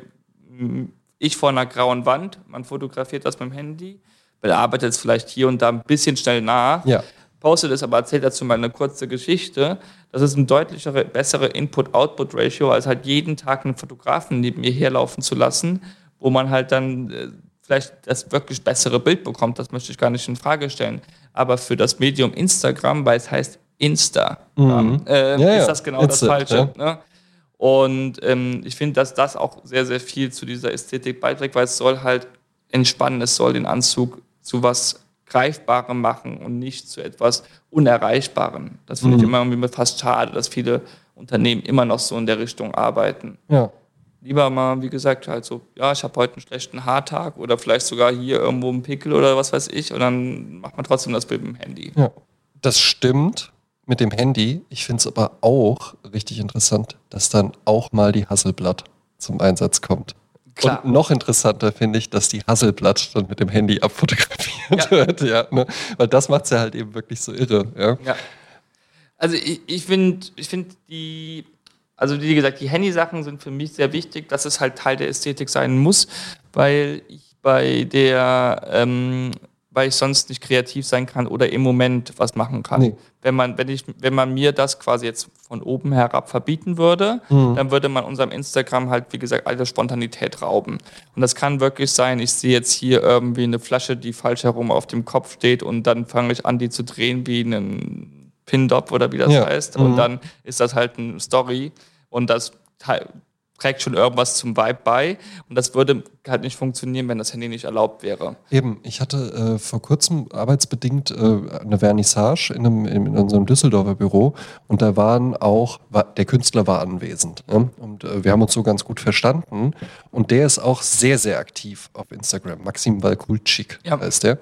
hm, ich vor einer grauen Wand, man fotografiert das mit dem Handy, bearbeitet es vielleicht hier und da ein bisschen schnell nach, ja. postet es, aber erzählt dazu mal eine kurze Geschichte. Das ist ein deutlichere, bessere Input-Output-Ratio, als halt jeden Tag einen Fotografen neben mir herlaufen zu lassen, wo man halt dann äh, vielleicht das wirklich bessere Bild bekommt, das möchte ich gar nicht in Frage stellen. Aber für das Medium Instagram, weil es heißt Insta, mhm. äh, ja, ist das genau Insta, das Falsche. Ja. Ne? Und ähm, ich finde, dass das auch sehr, sehr viel zu dieser Ästhetik beiträgt, weil es soll halt entspannen, es soll den Anzug zu was Greifbarem machen und nicht zu etwas Unerreichbarem. Das finde mhm. ich immer irgendwie fast schade, dass viele Unternehmen immer noch so in der Richtung arbeiten. Ja lieber mal, wie gesagt, halt so, ja, ich habe heute einen schlechten Haartag oder vielleicht sogar hier irgendwo einen Pickel oder was weiß ich und dann macht man trotzdem das Bild mit dem Handy. Ja, das stimmt mit dem Handy. Ich finde es aber auch richtig interessant, dass dann auch mal die Hasselblatt zum Einsatz kommt. Klar. Und noch interessanter finde ich, dass die Hasselblatt dann mit dem Handy abfotografiert ja. wird, ja, ne? weil das macht es ja halt eben wirklich so irre. Ja. ja. Also ich, ich finde ich find die also wie gesagt, die Handy-Sachen sind für mich sehr wichtig, dass es halt Teil der Ästhetik sein muss, weil ich bei der ähm, weil ich sonst nicht kreativ sein kann oder im Moment was machen kann. Nee. Wenn, man, wenn, ich, wenn man mir das quasi jetzt von oben herab verbieten würde, mhm. dann würde man unserem Instagram halt, wie gesagt, alle Spontanität rauben. Und das kann wirklich sein, ich sehe jetzt hier irgendwie eine Flasche, die falsch herum auf dem Kopf steht und dann fange ich an, die zu drehen wie einen Pin-Dop oder wie das ja. heißt. Mhm. Und dann ist das halt eine Story und das trägt schon irgendwas zum Vibe bei. Und das würde halt nicht funktionieren, wenn das Handy nicht erlaubt wäre. Eben, ich hatte äh, vor kurzem arbeitsbedingt äh, eine Vernissage in, einem, in unserem Düsseldorfer Büro und da waren auch, der Künstler war anwesend. Ja? Und äh, wir haben uns so ganz gut verstanden. Und der ist auch sehr, sehr aktiv auf Instagram. Maxim Walkulczyk ja. heißt der.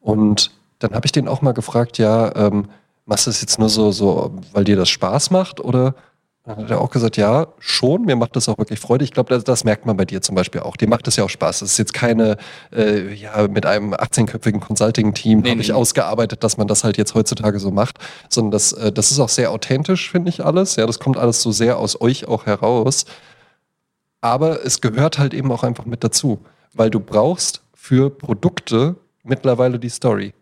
Und dann habe ich den auch mal gefragt, ja, ähm, machst du das jetzt nur so, so, weil dir das Spaß macht oder dann hat er auch gesagt, ja, schon, mir macht das auch wirklich Freude. Ich glaube, das, das, merkt man bei dir zum Beispiel auch. Dir macht das ja auch Spaß. Es ist jetzt keine, äh, ja, mit einem 18-köpfigen Consulting-Team nee, habe nee. ich ausgearbeitet, dass man das halt jetzt heutzutage so macht, sondern das, äh, das ist auch sehr authentisch, finde ich alles. Ja, das kommt alles so sehr aus euch auch heraus. Aber es gehört halt eben auch einfach mit dazu, weil du brauchst für Produkte mittlerweile die Story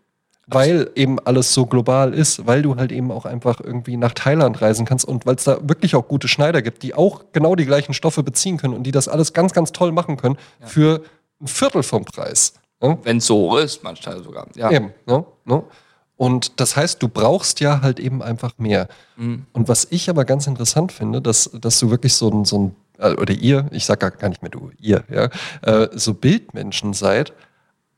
weil eben alles so global ist, weil du halt eben auch einfach irgendwie nach Thailand reisen kannst und weil es da wirklich auch gute Schneider gibt, die auch genau die gleichen Stoffe beziehen können und die das alles ganz, ganz toll machen können ja. für ein Viertel vom Preis. Ne? Wenn es so ist, manchmal sogar. Ja. Eben, ne? Ne? Und das heißt, du brauchst ja halt eben einfach mehr. Mhm. Und was ich aber ganz interessant finde, dass, dass du wirklich so ein, so ein, äh, oder ihr, ich sag gar nicht mehr du, ihr, ja, äh, so Bildmenschen seid,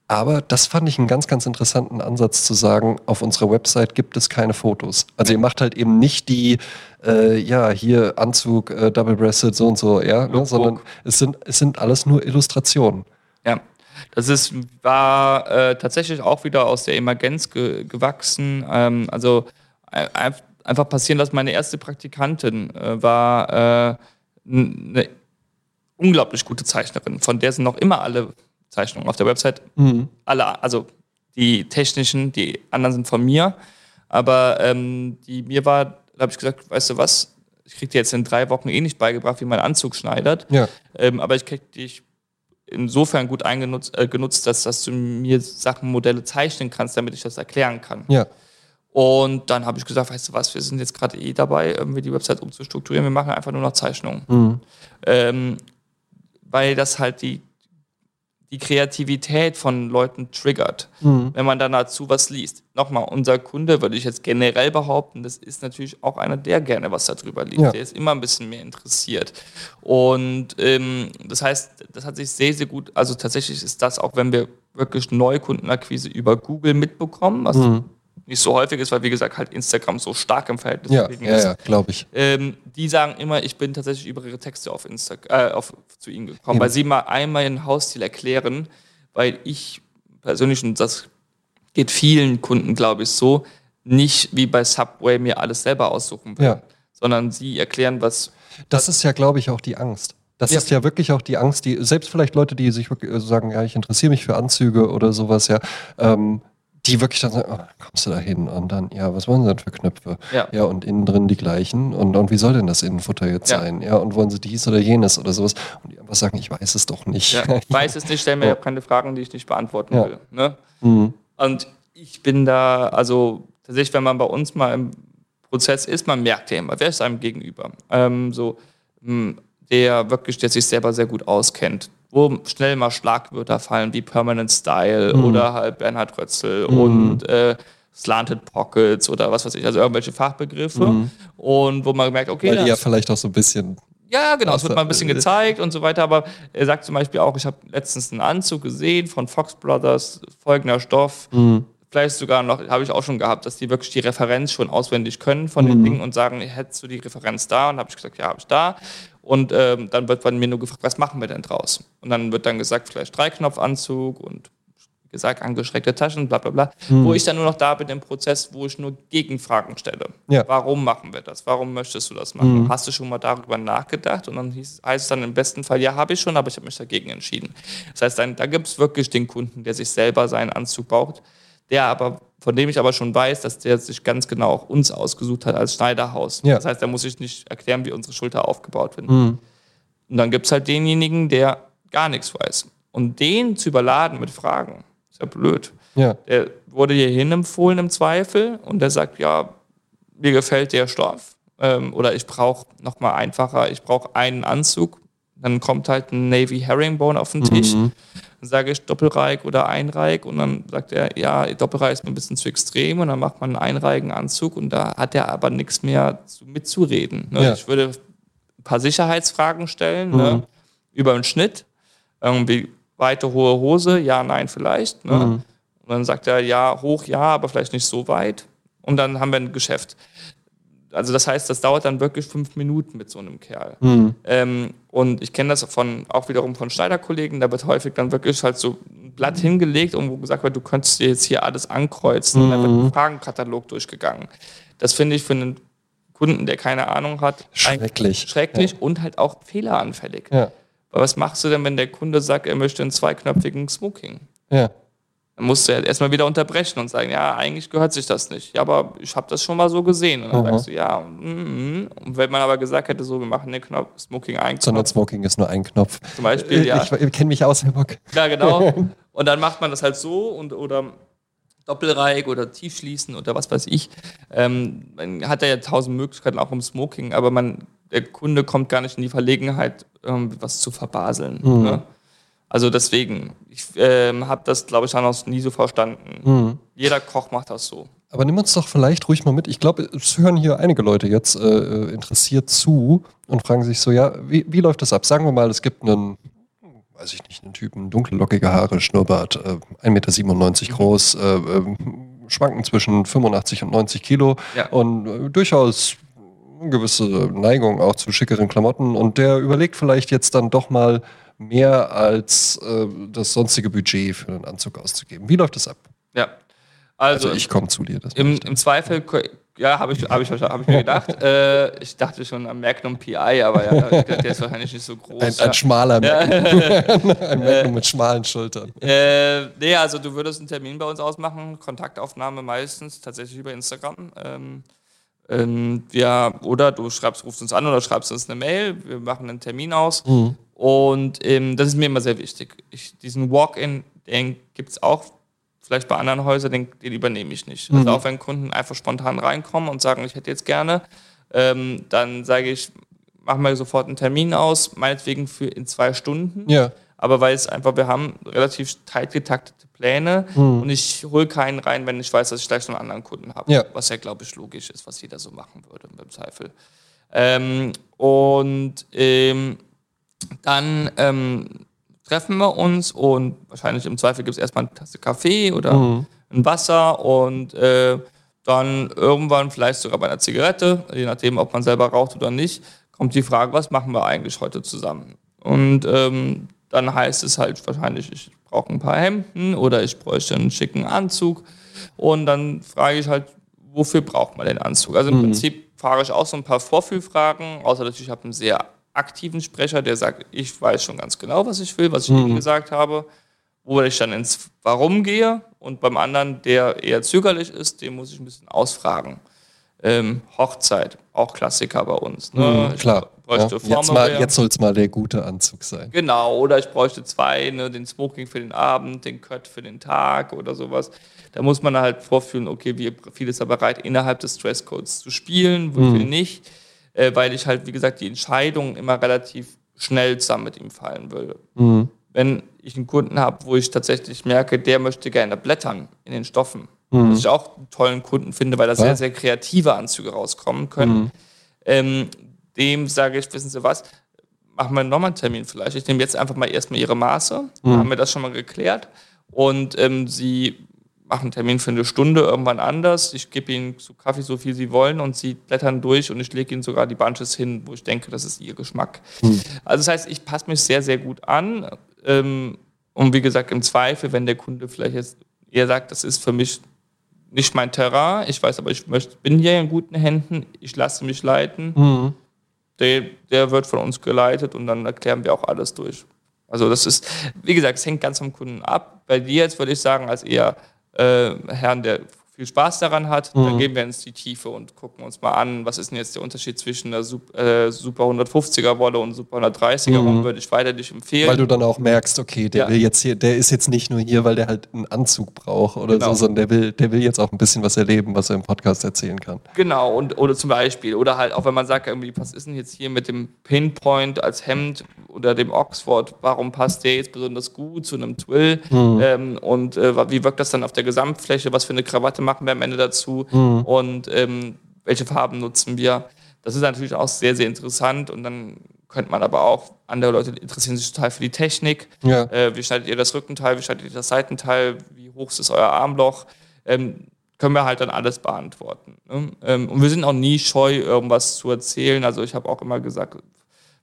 aber das fand ich einen ganz, ganz interessanten Ansatz zu sagen, auf unserer Website gibt es keine Fotos. Also ihr macht halt eben nicht die, äh, ja, hier Anzug, äh, Double-Breasted, so und so, ja, ne, sondern es sind, es sind alles nur Illustrationen. Ja, das ist, war äh, tatsächlich auch wieder aus der Emergenz ge gewachsen. Ähm, also einfach passieren, dass meine erste Praktikantin äh, war äh, eine unglaublich gute Zeichnerin, von der sind noch immer alle Zeichnungen auf der Website. Mhm. Alle, also die technischen, die anderen sind von mir. Aber ähm, die mir war, da habe ich gesagt, weißt du was, ich krieg dir jetzt in drei Wochen eh nicht beigebracht, wie man Anzug schneidet. Ja. Ähm, aber ich krieg dich insofern gut eingenutzt, äh, genutzt, dass, dass du mir Sachen, Modelle zeichnen kannst, damit ich das erklären kann. Ja. Und dann habe ich gesagt, weißt du was, wir sind jetzt gerade eh dabei, irgendwie die Website umzustrukturieren. Wir machen einfach nur noch Zeichnungen. Mhm. Ähm, weil das halt die die Kreativität von Leuten triggert, mhm. wenn man dann dazu was liest. Nochmal, unser Kunde, würde ich jetzt generell behaupten, das ist natürlich auch einer, der gerne was darüber liest. Ja. Der ist immer ein bisschen mehr interessiert. Und ähm, das heißt, das hat sich sehr, sehr gut, also tatsächlich ist das, auch wenn wir wirklich Neukundenakquise über Google mitbekommen, was mhm nicht so häufig ist, weil wie gesagt halt Instagram so stark im Verhältnis ja, ja, ist. Ja, glaube ich. Ähm, die sagen immer, ich bin tatsächlich über ihre Texte auf Insta äh, auf, zu ihnen gekommen, ja. weil sie mal einmal ihren Hausstil erklären, weil ich persönlich, und das geht vielen Kunden, glaube ich, so, nicht wie bei Subway mir alles selber aussuchen will, ja. sondern sie erklären, was. Das ist ja, glaube ich, auch die Angst. Das ja. ist ja wirklich auch die Angst, die selbst vielleicht Leute, die sich wirklich sagen, ja, ich interessiere mich für Anzüge oder sowas, ja, ähm, die wirklich dann sagen, oh, kommst du da hin und dann, ja, was wollen sie denn für Knöpfe? Ja, ja und innen drin die gleichen und, und wie soll denn das Innenfutter jetzt ja. sein? Ja, und wollen sie dies oder jenes oder sowas? Und die einfach sagen, ich weiß es doch nicht. Ja, ich weiß es nicht, stell mir ja. keine Fragen, die ich nicht beantworten will. Ne? Mhm. Und ich bin da, also tatsächlich, wenn man bei uns mal im Prozess ist, man merkt ja immer, wer ist einem gegenüber? Ähm, so, hm, der wirklich, der sich selber sehr gut auskennt wo schnell mal Schlagwörter fallen wie Permanent Style mhm. oder halt Bernhard Rötzel mhm. und äh, Slanted Pockets oder was weiß ich, also irgendwelche Fachbegriffe. Mhm. Und wo man merkt, okay. Weil die ja vielleicht auch so ein bisschen. Ja, genau, es wird mal ein bisschen gezeigt und so weiter, aber er sagt zum Beispiel auch, ich habe letztens einen Anzug gesehen von Fox Brothers, folgender Stoff. Mhm. Vielleicht sogar noch, habe ich auch schon gehabt, dass die wirklich die Referenz schon auswendig können von den mhm. Dingen und sagen, hättest du die Referenz da? Und habe ich gesagt, ja, habe ich da. Und ähm, dann wird von mir nur gefragt, was machen wir denn draus? Und dann wird dann gesagt, vielleicht Dreiknopfanzug und gesagt, angeschrägte Taschen, bla bla bla. Mhm. Wo ich dann nur noch da bin im Prozess, wo ich nur Gegenfragen stelle. Ja. Warum machen wir das? Warum möchtest du das machen? Mhm. Hast du schon mal darüber nachgedacht? Und dann hieß, heißt es dann im besten Fall, ja, habe ich schon, aber ich habe mich dagegen entschieden. Das heißt, dann, da gibt es wirklich den Kunden, der sich selber seinen Anzug baut, der aber von dem ich aber schon weiß, dass der sich ganz genau auch uns ausgesucht hat als Schneiderhaus. Ja. Das heißt, da muss ich nicht erklären, wie unsere Schulter aufgebaut wird. Mhm. Und dann gibt es halt denjenigen, der gar nichts weiß. Und den zu überladen mit Fragen, ist ja blöd. Ja. Der wurde hierhin empfohlen im Zweifel und der sagt, ja, mir gefällt der Stoff ähm, oder ich brauche nochmal einfacher, ich brauche einen Anzug. Dann kommt halt ein Navy Herringbone auf den Tisch. Mhm. Dann sage ich Doppelreich oder Einreich und dann sagt er, ja, Doppelreich ist mir ein bisschen zu extrem und dann macht man einen einreihigen Anzug und da hat er aber nichts mehr zu, mitzureden. Ne? Ja. Ich würde ein paar Sicherheitsfragen stellen ne? über den Schnitt. Irgendwie weite, hohe Hose, ja, nein, vielleicht. Ne? Und dann sagt er, ja, hoch, ja, aber vielleicht nicht so weit. Und dann haben wir ein Geschäft. Also das heißt, das dauert dann wirklich fünf Minuten mit so einem Kerl. Ähm, und ich kenne das von, auch wiederum von Schneiderkollegen, da wird häufig dann wirklich halt so ein Blatt hingelegt und wo gesagt wird, du könntest dir jetzt hier alles ankreuzen. Und dann wird ein Fragenkatalog durchgegangen. Das finde ich für einen Kunden, der keine Ahnung hat, Schrecklich. schrecklich und halt auch fehleranfällig. Ja. Aber was machst du denn, wenn der Kunde sagt, er möchte einen zweiknöpfigen Smoking? Ja. Dann musst du ja erstmal wieder unterbrechen und sagen, ja, eigentlich gehört sich das nicht. Ja, aber ich habe das schon mal so gesehen. Und dann Mhm. sagst du, ja, mm, und wenn man aber gesagt hätte, so, wir machen den Knopf, Smoking ein Sondern Knopf, Smoking ist nur ein Knopf. zum Beispiel, ja. Ich, ich kenne mich aus, Herr Bock. Ja, genau. Und dann macht man das halt so und oder Doppelreich oder Tiefschließen oder was weiß ich. Ähm, man hat ja tausend Möglichkeiten auch im Smoking, aber man, der Kunde kommt gar nicht in die Verlegenheit, ähm, was zu verbaseln. Ne? Also deswegen, ich ähm, habe das, glaube ich, auch noch nie so verstanden. Jeder Koch macht das so. Aber nimm uns doch vielleicht ruhig mal mit. Ich glaube, es hören hier einige Leute jetzt äh, äh, interessiert zu und fragen sich so, ja, wie, wie läuft das ab? Sagen wir mal, es gibt einen, weiß ich nicht, einen Typen, dunkellockige Haare, Schnurrbart, äh, 1,97 Meter groß, äh, äh, schwanken zwischen 85 und 90 Kilo Ja. und äh, durchaus eine gewisse Neigung auch zu schickeren Klamotten und der überlegt vielleicht jetzt dann doch mal mehr als äh, das sonstige Budget für einen Anzug auszugeben. Wie läuft das ab? Ja. Also, Also ich komme zu dir. Im, im Zweifel, ja, habe ich, hab ich, hab ich mir gedacht. äh, ich dachte schon am Magnum PI, aber ja, der ist wahrscheinlich nicht so groß. Ein, ja. ein schmaler Magnum. ein Magnum mit schmalen Schultern. Äh, nee, also du würdest einen Termin bei uns ausmachen, Kontaktaufnahme meistens tatsächlich über Instagram. Ähm, ähm, wir, oder du schreibst, rufst uns an oder schreibst uns eine Mail, wir machen einen Termin aus. Und ähm, das ist mir immer sehr wichtig. Ich, diesen Walk-in, den gibt es auch vielleicht bei anderen Häusern, den, den übernehme ich nicht. Also auch wenn Kunden einfach spontan reinkommen und sagen, ich hätte jetzt gerne, ähm, dann sage ich, machen wir sofort einen Termin aus, meinetwegen für in zwei Stunden. Ja. Aber weil es einfach, wir haben relativ tight getaktete Pläne und ich hole keinen rein, wenn ich weiß, dass ich gleich einen anderen Kunden habe. Ja. Was ja, glaube ich, logisch ist, was jeder so machen würde im Zweifel. Ähm, und ähm, dann ähm, treffen wir uns und wahrscheinlich im Zweifel gibt es erstmal eine Tasse Kaffee oder ein Wasser und äh, dann irgendwann vielleicht sogar bei einer Zigarette, je nachdem, ob man selber raucht oder nicht, kommt die Frage, was machen wir eigentlich heute zusammen? Und ähm, dann heißt es halt wahrscheinlich, ich brauche ein paar Hemden oder ich bräuchte einen schicken Anzug. Und dann frage ich halt, wofür braucht man den Anzug? Also im Prinzip frage ich auch so ein paar Vorfühlfragen, außer dass ich habe einen sehr aktiven Sprecher, der sagt, ich weiß schon ganz genau, was ich will, was ich Ihnen gesagt habe, wo ich dann ins Warum gehe und beim anderen, der eher zögerlich ist, den muss ich ein bisschen ausfragen. Ähm, Hochzeit, auch Klassiker bei uns. Ne? Ich Klar. Ja. Jetzt, mal, jetzt soll es mal der gute Anzug sein. Genau, oder ich bräuchte zwei, ne, den Smoking für den Abend, den Cut für den Tag oder sowas. Da muss man halt vorfühlen, okay, wie viel ist er bereit, innerhalb des Dresscodes zu spielen, wie viel nicht, äh, weil ich halt, wie gesagt, die Entscheidung immer relativ schnell zusammen mit ihm fallen würde. Wenn ich einen Kunden habe, wo ich tatsächlich merke, der möchte gerne blättern in den Stoffen, was ich auch einen tollen Kunden finde, weil da sehr, sehr kreative Anzüge rauskommen können, ähm, dem sage ich, wissen Sie was, machen wir nochmal einen Termin vielleicht. Ich nehme jetzt einfach mal erstmal Ihre Maße, dann haben wir das schon mal geklärt. Und ähm, Sie machen einen Termin für eine Stunde irgendwann anders. Ich gebe Ihnen zu Kaffee so viel Sie wollen und Sie blättern durch und ich lege Ihnen sogar die Bunches hin, wo ich denke, das ist Ihr Geschmack. Also das heißt, ich passe mich sehr, sehr gut an. Ähm, und wie gesagt, im Zweifel, wenn der Kunde vielleicht jetzt eher sagt, das ist für mich nicht mein Terrain, ich weiß aber, ich möchte, bin hier in guten Händen, ich lasse mich leiten, der, der wird von uns geleitet und dann erklären wir auch alles durch. Also das ist, wie gesagt, es hängt ganz vom Kunden ab. Bei dir jetzt würde ich sagen, als eher äh, Herrn, der viel Spaß daran hat, mhm. dann gehen wir ins die Tiefe und gucken uns mal an, was ist denn jetzt der Unterschied zwischen der äh, Super 150er Wolle und Super 130er, mhm. würde ich weiter dich empfehlen. Weil du dann auch merkst, okay, der ja. will jetzt hier, der ist jetzt nicht nur hier, weil der halt einen Anzug braucht oder genau. so, sondern der will, der will jetzt auch ein bisschen was erleben, was er im Podcast erzählen kann. Genau, und oder zum Beispiel, oder halt auch wenn man sagt, irgendwie, was ist denn jetzt hier mit dem Pinpoint als Hemd oder dem Oxford, warum passt der jetzt besonders gut zu einem Twill mhm. ähm, und äh, wie wirkt das dann auf der Gesamtfläche, was für eine Krawatte machen wir am Ende dazu mhm. und ähm, welche Farben nutzen wir. Das ist natürlich auch sehr, sehr interessant und dann könnte man aber auch, andere Leute interessieren sich total für die Technik. Ja. Äh, wie schneidet ihr das Rückenteil, wie schneidet ihr das Seitenteil, wie hoch ist euer Armloch? Ähm, können wir halt dann alles beantworten. Ne? Ähm, und wir sind auch nie scheu, irgendwas zu erzählen. Also ich habe auch immer gesagt,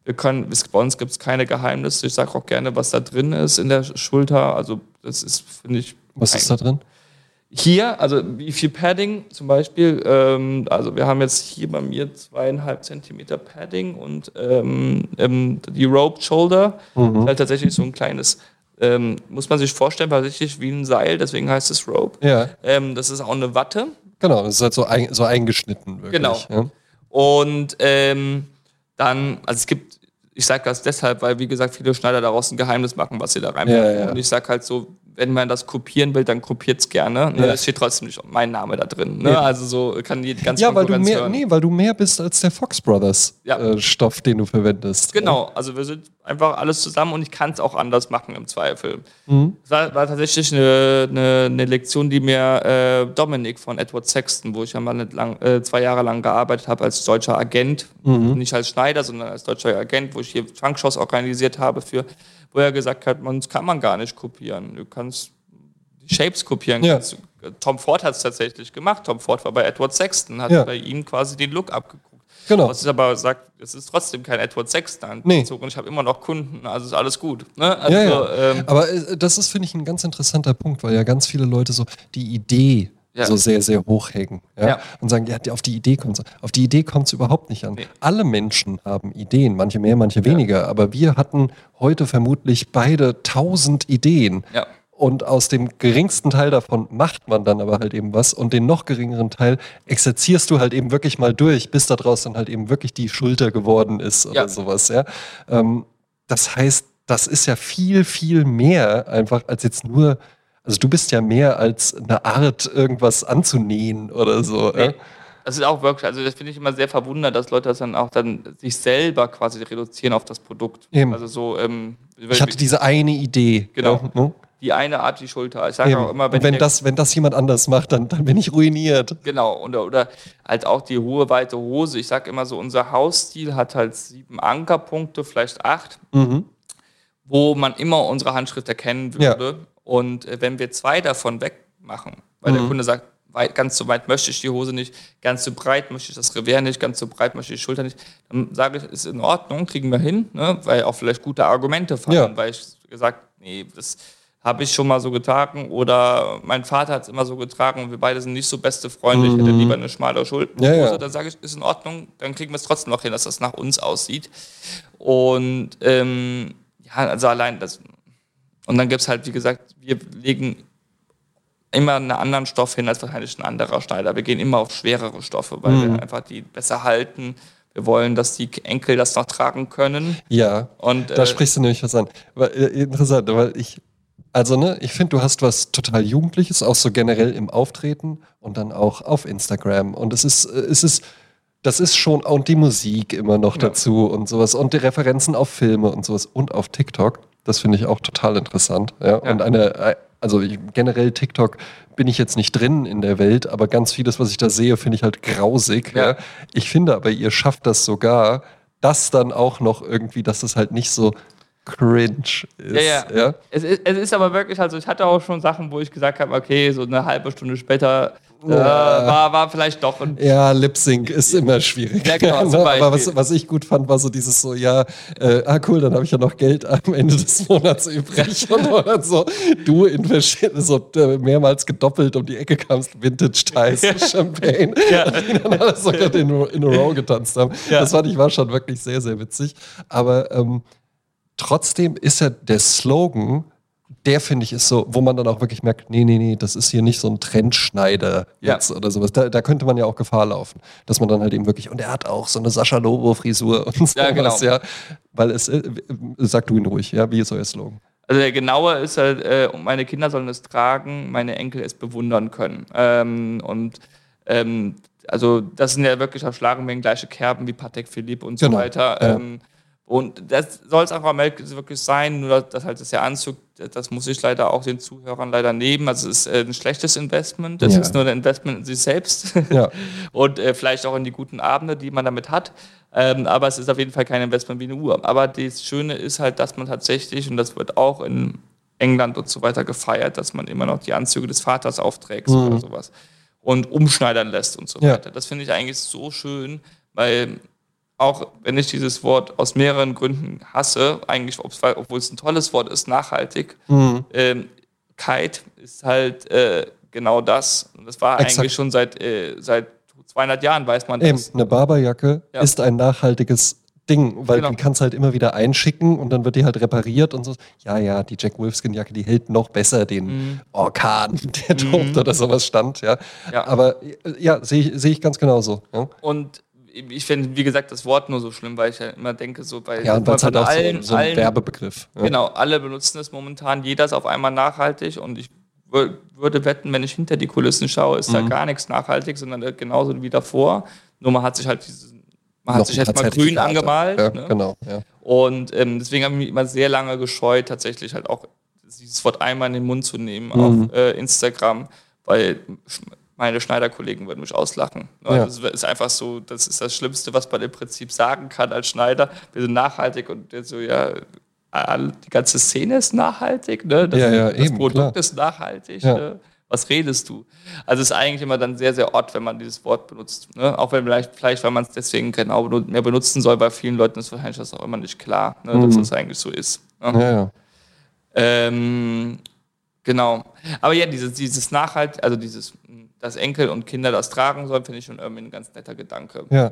wir können, bei uns gibt es keine Geheimnisse. Ich sage auch gerne, was da drin ist in der Schulter. Also das ist, finde ich. Was ist da drin? Hier, also wie viel Padding zum Beispiel, ähm, also wir haben jetzt hier bei mir zweieinhalb Zentimeter Padding und ähm, ähm, die Rope Shoulder mhm. ist halt tatsächlich so ein kleines, ähm, muss man sich vorstellen, tatsächlich wie ein Seil, deswegen heißt es Rope. Ja. Ähm, das ist auch eine Watte. Genau, das ist halt so, ein, so eingeschnitten. Wirklich, genau. Ja. Und dann, also es gibt, ich sage das deshalb, weil wie gesagt viele Schneider daraus ein Geheimnis machen, was sie da reinmachen. Ja, ja. Und ich sage halt so, wenn man das kopieren will, dann kopiert es gerne. Ne? Ja. Es steht trotzdem nicht mein Name da drin. Ne? Ja. Also so kann die ganze Ja, weil du mehr, hören. nee, weil du mehr bist als der Fox Brothers ja. äh, Stoff, den du verwendest. Genau, also wir sind einfach alles zusammen und ich kann es auch anders machen im Zweifel. Mhm. Das war, war tatsächlich eine, eine, eine, Lektion, die mir äh, Dominik von Edward Sexton, wo ich ja mal lang, äh, zwei Jahre lang gearbeitet habe als deutscher Agent, mhm. nicht als Schneider, sondern als deutscher Agent, wo ich hier Funkshows organisiert habe für wo er gesagt hat, man kann man gar nicht kopieren. Du kannst die Shapes kopieren. Ja. Tom Ford hat es tatsächlich gemacht. Tom Ford war bei Edward Sexton, hat ja. bei ihm quasi den Look abgeguckt. Genau. Was ich aber sagt, es ist trotzdem kein Edward Sexton nee. und ich habe immer noch Kunden, also ist alles gut. Ne? Also, ja, ja. Ähm, aber äh, das ist, finde ich, ein ganz interessanter Punkt, weil ja ganz viele Leute so die Idee ja. so sehr, sehr hoch hängen. Ja? ja? Und sagen, ja, auf die Idee kommt es. Auf die Idee kommt es überhaupt nicht an. Nee. Alle Menschen haben Ideen, manche mehr, manche weniger. Ja. Aber wir hatten heute vermutlich beide tausend Ideen. Ja. Und aus dem geringsten Teil davon macht man dann aber halt eben was und den noch geringeren Teil exerzierst du halt eben wirklich mal durch, bis daraus dann halt eben wirklich die Schulter geworden ist oder sowas. Ja? Ähm, das heißt, das ist ja viel, viel mehr einfach als jetzt nur also du bist ja mehr als eine Art, irgendwas anzunähen oder so. Nee. Das ist auch wirklich, also das finde ich immer sehr verwundert, dass Leute das dann auch dann sich selber quasi reduzieren auf das Produkt. Eben. Also so, ähm, ich hatte diese eine Idee. Genau. Ja, ne? Die eine Art die Schulter. Ich sage auch immer, wenn, wenn das, wenn das jemand anders macht, dann, dann bin ich ruiniert. Genau. Oder, oder halt auch die hohe, weite Hose. Ich sage immer so, unser Hausstil hat halt sieben Ankerpunkte, vielleicht acht, mhm. wo man immer unsere Handschrift erkennen würde. Ja. Und äh, wenn wir zwei davon wegmachen, weil mhm. der Kunde sagt, weit, ganz so weit möchte ich die Hose nicht, ganz so breit möchte ich das Revers nicht, ganz so breit möchte ich die Schulter nicht, dann sage ich, ist in Ordnung, kriegen wir hin, ne? weil auch vielleicht gute Argumente fallen, ja. weil ich gesagt, nee, das habe ich schon mal so getragen oder mein Vater hat es immer so getragen und wir beide sind nicht so beste Freunde, mhm. ich hätte mhm. lieber eine schmale Schulterhose, ja, ja. dann sage ich, ist in Ordnung, dann kriegen wir es trotzdem noch hin, dass das nach uns aussieht. Und ähm, ja, also allein das und dann gibt es halt, wie gesagt, wir legen immer einen anderen Stoff hin als wahrscheinlich ein anderer Schneider. Wir gehen immer auf schwerere Stoffe, weil mhm. wir einfach die besser halten. Wir wollen, dass die Enkel das noch tragen können. Ja, und, da äh, sprichst du nämlich was an. Weil, äh, interessant, weil ich, also ne, ich finde, du hast was total Jugendliches, auch so generell im Auftreten und dann auch auf Instagram. Und es ist, äh, es ist, das ist schon, und die Musik immer noch ja. dazu und sowas und die Referenzen auf Filme und sowas und auf TikTok. Das finde ich auch total interessant. Ja? Und eine, also generell TikTok bin ich jetzt nicht drin in der Welt, aber ganz vieles, was ich da sehe, finde ich halt grausig. Ja. ja. Ich finde aber, ihr schafft das sogar, das dann auch noch irgendwie, dass es halt nicht so cringe ist. Ja, ja. ja? Es, ist, es ist aber wirklich, also ich hatte auch schon Sachen, wo ich gesagt habe, okay, so eine halbe Stunde später äh, war, war vielleicht doch ein. Ja, Lip Sync ist immer schwierig. Ja, genau, ne? Aber was, was ich gut fand, war so dieses so, ja, äh, ah cool, dann habe ich ja noch Geld am Ende des Monats übrig. und dann so, du in verschiedene, so äh, mehrmals gedoppelt um die Ecke kamst, Vintage Ties, ja. Champagne. Ja. Die dann alles sogar in, in a row getanzt haben. Ja. Das fand ich war schon wirklich sehr, sehr witzig. Aber ähm, trotzdem ist ja der Slogan der finde ich ist so, wo man dann auch wirklich merkt, nee, nee, nee, das ist hier nicht so ein Trendschneider Ja. jetzt oder sowas. Da, da könnte man ja auch Gefahr laufen, dass man dann halt eben wirklich, und er hat auch so eine Sascha Lobo-Frisur und sowas, Ja, genau. ja. Weil es, äh, sag du ihn ruhig, ja, wie ist euer Slogan? Also der genaue ist halt, äh, meine Kinder sollen es tragen, meine Enkel es bewundern können. Ähm, und ähm, also das sind ja wirklich auf Schlagenmengen gleiche Kerben wie Patek Philippe und so Genau, weiter. ja. Ähm, und das soll es Ende wirklich sein, nur dass, halt das der Anzug, das muss ich leider auch den Zuhörern leider nehmen. Also es ist äh, ein schlechtes Investment, das Ja. ist nur ein Investment in sich selbst Ja. und äh, vielleicht auch in die guten Abende, die man damit hat. Ähm, aber es ist auf jeden Fall kein Investment wie eine Uhr. Aber das Schöne ist halt, dass man tatsächlich, und das wird auch in England und so weiter gefeiert, dass man immer noch die Anzüge des Vaters aufträgt oder sowas und umschneidern lässt und so Ja. weiter. Das finde ich eigentlich so schön, weil auch wenn ich dieses Wort aus mehreren Gründen hasse, eigentlich, obwohl es ein tolles Wort ist, nachhaltig, Mhm. ähm, Kite ist halt äh, genau das. Und das war Exakt. eigentlich schon seit, äh, seit 200 Jahren, weiß man Eben, das. eine Barberjacke Ja. ist ein nachhaltiges Ding, weil Genau. du kannst halt immer wieder einschicken und dann wird die halt repariert und so. Ja, ja, die Jack Wolfskin Jacke, die hält noch besser den Orkan, der tobt oder sowas stand, ja. Mhm. Ja. Aber äh, ja, sehe ich, sehe ich ganz genauso. Ja, Und ich finde, wie gesagt, das Wort nur so schlimm, weil ich ja immer denke, so bei ja und es halt auch so, so ein Werbebegriff. Ja. Genau, alle benutzen es momentan, jeder ist auf einmal nachhaltig und ich wür- würde wetten, wenn ich hinter die Kulissen schaue, ist da Mhm. gar nichts nachhaltig, sondern äh, genauso wie davor. Nur man hat sich halt dieses, man Noch hat sich paar mal grün angemalt. Ja, ne? Genau, ja. Und ähm, deswegen habe ich mich immer sehr lange gescheut, tatsächlich halt auch dieses Wort einmal in den Mund zu nehmen Mhm. auf äh, Instagram, weil meine Schneiderkollegen würden mich auslachen. Ja. Das ist einfach so, das ist das Schlimmste, was man im Prinzip sagen kann als Schneider. Wir sind nachhaltig und so, ja, die ganze Szene ist nachhaltig, ne? das, Ja, ja, das eben, Produkt klar. ist nachhaltig. Ne? Was redest du? Also es ist eigentlich immer dann sehr, sehr odd, wenn man dieses Wort benutzt. Ne? Auch wenn vielleicht, vielleicht weil man es deswegen genau mehr benutzen soll, bei vielen Leuten ist wahrscheinlich das auch immer nicht klar, ne? dass Mhm. das eigentlich so ist. Ne? Ja, ja. Ähm, genau. Aber ja, dieses, dieses Nachhalt, also dieses, dass Enkel und Kinder das tragen sollen, finde ich schon irgendwie ein ganz netter Gedanke. ja.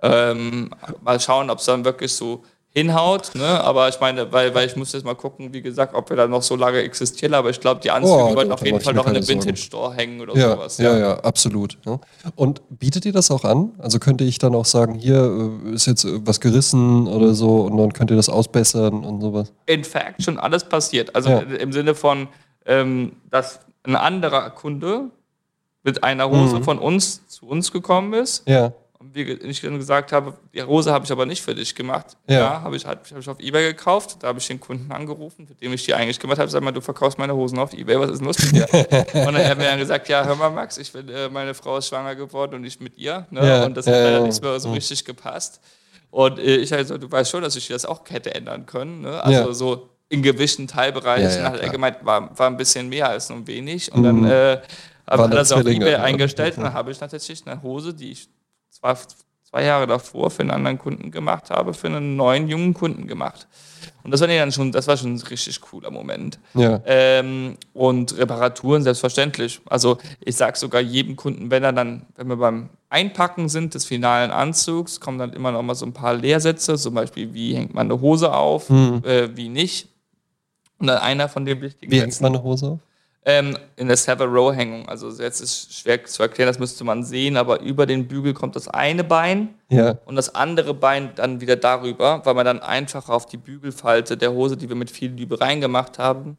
Ähm, mal schauen, ob es dann wirklich so hinhaut, ne? Aber ich meine, weil, weil ich muss jetzt mal gucken, wie gesagt, ob wir da noch so lange existieren, aber ich glaube, die Anzüge Oh, wollten auf jeden Fall noch in einem. Vintage-Store hängen oder Ja, sowas. ja, ja, absolut. Ja. Und bietet ihr das auch an? Also könnte ich dann auch sagen, hier äh, ist jetzt äh, was gerissen oder so und dann könnt ihr das ausbessern und sowas? in fact schon alles passiert. Also Ja. im Sinne von, ähm, dass ein anderer Kunde mit einer Hose Mhm. von uns zu uns gekommen ist Ja, und wir, ich dann gesagt habe, die Hose habe ich aber nicht für dich gemacht. Ja. Ja, habe ich, hab ich auf Ebay gekauft. Da habe ich den Kunden angerufen, für den ich die eigentlich gemacht habe. Sag mal, du verkaufst meine Hosen auf Ebay, was ist denn los mit dir? und dann hat er mir dann gesagt, ja, hör mal, Max, ich bin, äh, meine Frau ist schwanger geworden und ich mit ihr. Ne? Ja, und das ja, hat leider ja. nicht mehr so Mhm. richtig gepasst. Und äh, ich halt so, du weißt schon, dass ich das auch hätte ändern können. Ne? Also so in gewissen Teilbereichen hat er gemeint, war, war ein bisschen mehr als nur wenig. Und Mhm. dann äh, habe Waren das auf Ebay eingestellt und dann habe ich tatsächlich eine Hose, die ich zwar zwei Jahre davor für einen anderen Kunden gemacht habe, für einen neuen jungen Kunden gemacht. Und das war dann schon, das war schon ein richtig cooler Moment. ja. Ähm, und Reparaturen selbstverständlich. Also ich sage sogar jedem Kunden, wenn er dann, wenn wir beim Einpacken sind des finalen Anzugs, kommen dann immer noch mal so ein paar Lehrsätze, zum Beispiel, wie hängt man eine Hose auf, Mhm. äh, wie nicht. Und dann einer von den wichtigen Wie hängt man eine Hose auf? Ähm, in der Sever-Row-Hängung. Also jetzt ist schwer zu erklären, das müsste man sehen, aber über den Bügel kommt das eine Bein Ja. und das andere Bein dann wieder darüber, weil man dann einfach auf die Bügelfalte der Hose, die wir mit viel Liebe reingemacht haben,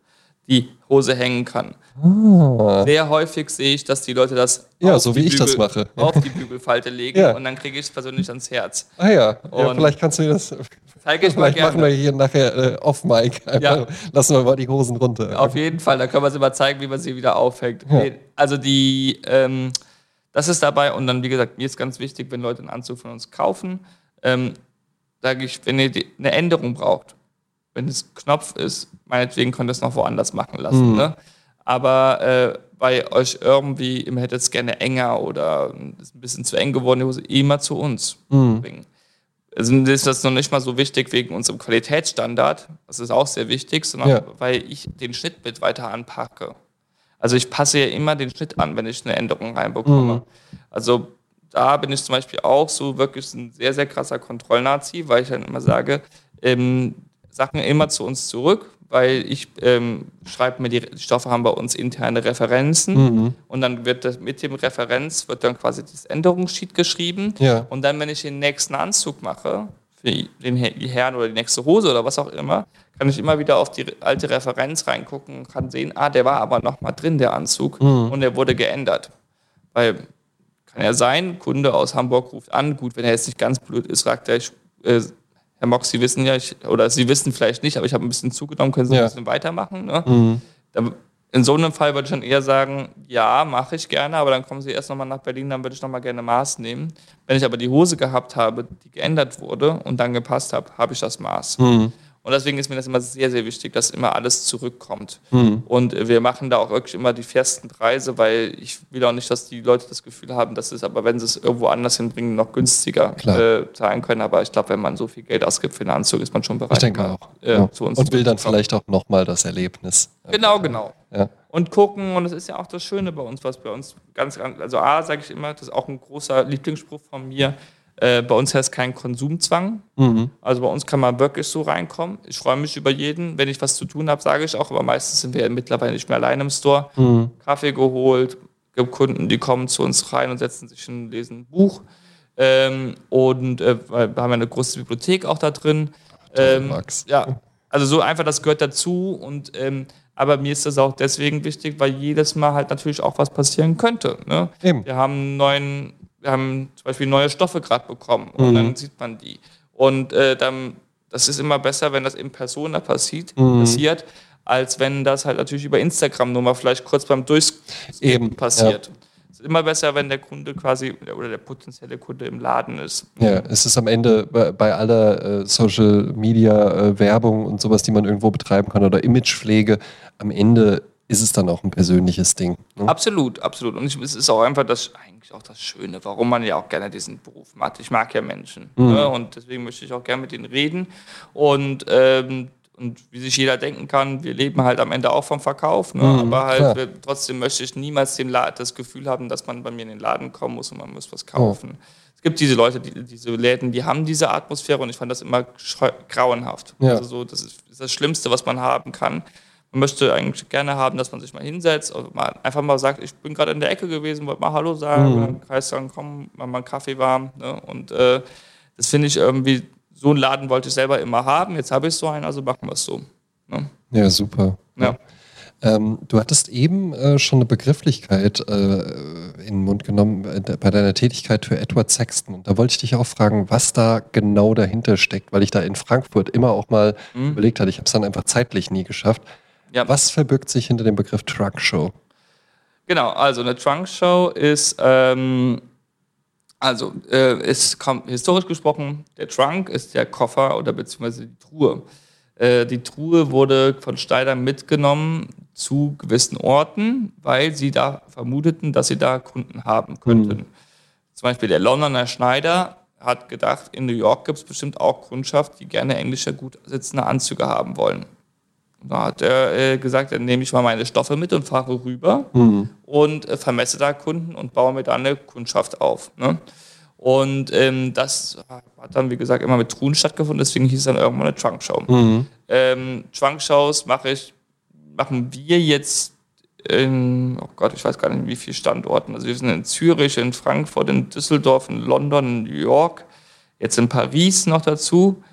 die Hose hängen kann. Ah. Sehr häufig sehe ich, dass die Leute das Ja, auf so die wie ich das mache. auf die Bügelfalte legen Ja. und dann kriege ich es persönlich ans Herz. Ah ja. ja, vielleicht kannst du mir das. Zeige ich mal Vielleicht machen wir gerne. hier nachher äh, off-Mic. Einfach Ja. Lassen wir mal die Hosen runter. Auf jeden Fall, da können wir sie mal zeigen, wie man sie wieder aufhängt. Also die, ähm, das ist dabei und dann, wie gesagt, mir ist ganz wichtig, wenn Leute einen Anzug von uns kaufen, ähm, sage ich, wenn ihr die, eine Änderung braucht, wenn es Knopf ist, meinetwegen könnt ihr es noch woanders machen lassen. Mhm. Ne? Aber äh, bei euch irgendwie, ihr hättet es gerne enger oder ist ein bisschen zu eng geworden, Hose, immer zu uns Mhm. bringen. Also ist das noch nicht mal so wichtig wegen unserem Qualitätsstandard, das ist auch sehr wichtig, sondern Ja. weil ich den Schnittbild weiter anpacke. Also ich passe ja immer den Schnitt an, wenn ich eine Änderung reinbekomme. Mhm. Also da bin ich zum Beispiel auch so wirklich ein sehr, sehr krasser Kontrollnazi, weil ich dann immer sage, ähm, Sachen immer zu uns zurück, weil ich ähm, schreibe mir die, Stoffe haben bei uns interne Referenzen Mhm. und dann wird das mit dem Referenz wird dann quasi das Änderungssheet geschrieben Ja. und dann, wenn ich den nächsten Anzug mache, für den Her- die Herren oder die nächste Hose oder was auch immer, kann ich immer wieder auf die alte Referenz reingucken und kann sehen, ah, der war aber noch mal drin, der Anzug, Mhm. und der wurde geändert. Weil kann ja sein, Kunde aus Hamburg ruft an, gut, wenn er jetzt nicht ganz blöd ist, sagt er, ich, äh, Herr Mox, Sie wissen ja, ich, oder Sie wissen vielleicht nicht, aber ich habe ein bisschen zugenommen, können Sie Ja. ein bisschen weitermachen? Ne? Mhm. Dann, in so einem Fall würde ich dann eher sagen, ja, mache ich gerne, aber dann kommen Sie erst nochmal nach Berlin, dann würde ich nochmal gerne Maß nehmen. Wenn ich aber die Hose gehabt habe, die geändert wurde und dann gepasst habe, habe ich das Maß. Mhm. Und deswegen ist mir das immer sehr, sehr wichtig, dass immer alles zurückkommt. Mhm. Und äh, wir machen da auch wirklich immer die festen Preise, weil ich will auch nicht, dass die Leute das Gefühl haben, dass es aber, wenn sie es irgendwo anders hinbringen, noch günstiger äh, zahlen können. Aber ich glaube, wenn man so viel Geld ausgibt für einen Anzug, ist man schon bereit. Ich denke mal, auch. Äh, ja. zu uns Und will dann vielleicht auch nochmal das Erlebnis. Genau, genau. Ja. Und gucken, und das ist ja auch das Schöne bei uns, was bei uns ganz, ganz also A, sage ich immer, das ist auch ein großer Lieblingsspruch von mir, äh, bei uns heißt kein Konsumzwang. Mhm. Also bei uns kann man wirklich so reinkommen. Ich freue mich über jeden. Wenn ich was zu tun habe, sage ich auch, aber meistens sind wir ja mittlerweile nicht mehr allein im Store. Mhm. Kaffee geholt, gibt Kunden, die kommen zu uns rein und setzen sich hin und lesen ein Buch. Ähm, und äh, wir haben ja eine große Bibliothek auch da drin. Ähm, Max. ja, also so einfach, das gehört dazu. Und ähm, aber mir ist das auch deswegen wichtig, weil jedes Mal halt natürlich auch was passieren könnte. Ne? Eben. Wir haben einen neuen, wir haben zum Beispiel neue Stoffe gerade bekommen und Mhm. dann sieht man die. Und äh, dann, das ist immer besser, wenn das in Persona passiert, Mhm. passiert, als wenn das halt natürlich über Instagram nur mal vielleicht kurz beim Durchskippen Eben, passiert. Es ist immer besser, wenn der Kunde quasi oder der potenzielle Kunde im Laden ist. Ja, es ist am Ende bei, bei aller äh, Social Media äh, Werbung und sowas, die man irgendwo betreiben kann oder Imagepflege, am Ende ist es dann auch ein persönliches Ding. Ne? Absolut, absolut. Und ich, es ist auch einfach das, eigentlich auch das Schöne, warum man ja auch gerne diesen Beruf macht. Ich mag ja Menschen. Mhm. Ne? Und deswegen möchte ich auch gerne mit ihnen reden. Und, ähm, und wie sich jeder denken kann, wir leben halt am Ende auch vom Verkauf. Ne? Mhm, Aber halt klar. trotzdem möchte ich niemals den La das Gefühl haben, dass man bei mir in den Laden kommen muss und man muss was kaufen. Es gibt diese Leute, die, diese Läden, die haben diese Atmosphäre und ich fand das immer grauenhaft. Ja. Also so, das ist das Schlimmste, was man haben kann. Man möchte eigentlich gerne haben, dass man sich mal hinsetzt und mal, einfach mal sagt, ich bin gerade in der Ecke gewesen, wollte mal Hallo sagen, Mhm. dann heißt dann, komm, mach mal einen Kaffee warm. Ne? Und äh, das finde ich irgendwie, so einen Laden wollte ich selber immer haben, jetzt habe ich so einen, also machen wir es so. Ne? Ja, super. Ja. Ähm, du hattest eben äh, schon eine Begrifflichkeit äh, in den Mund genommen äh, bei deiner Tätigkeit für Edward Sexton. Und da wollte ich dich auch fragen, was da genau dahinter steckt, weil ich da in Frankfurt immer auch mal Mhm. überlegt hatte, ich habe es dann einfach zeitlich nie geschafft. Ja. Was verbirgt sich hinter dem Begriff Truck Show? Genau, also eine Trunk Show ist, ähm, also äh, kommt historisch gesprochen, der Trunk ist der Koffer oder beziehungsweise die Truhe. Äh, die Truhe wurde von Schneider mitgenommen zu gewissen Orten, weil sie da vermuteten, dass sie da Kunden haben könnten. Zum Beispiel der Londoner Schneider hat gedacht, in New York gibt es bestimmt auch Kundschaft, die gerne englische, gut sitzende Anzüge haben wollen. Da hat er äh, gesagt, dann nehme ich mal meine Stoffe mit und fahre rüber und äh, vermesse da Kunden und baue mir da eine Kundschaft auf. Ne? Und ähm, das hat dann, wie gesagt, immer mit Truhen stattgefunden, deswegen hieß es dann irgendwann eine Trunk-Show. Ähm, Trunk-Shows mache ich, machen wir jetzt in, oh Gott, ich weiß gar nicht, wie viele Standorten. Also wir sind in Zürich, in Frankfurt, in Düsseldorf, in London, in New York, jetzt in Paris noch dazu.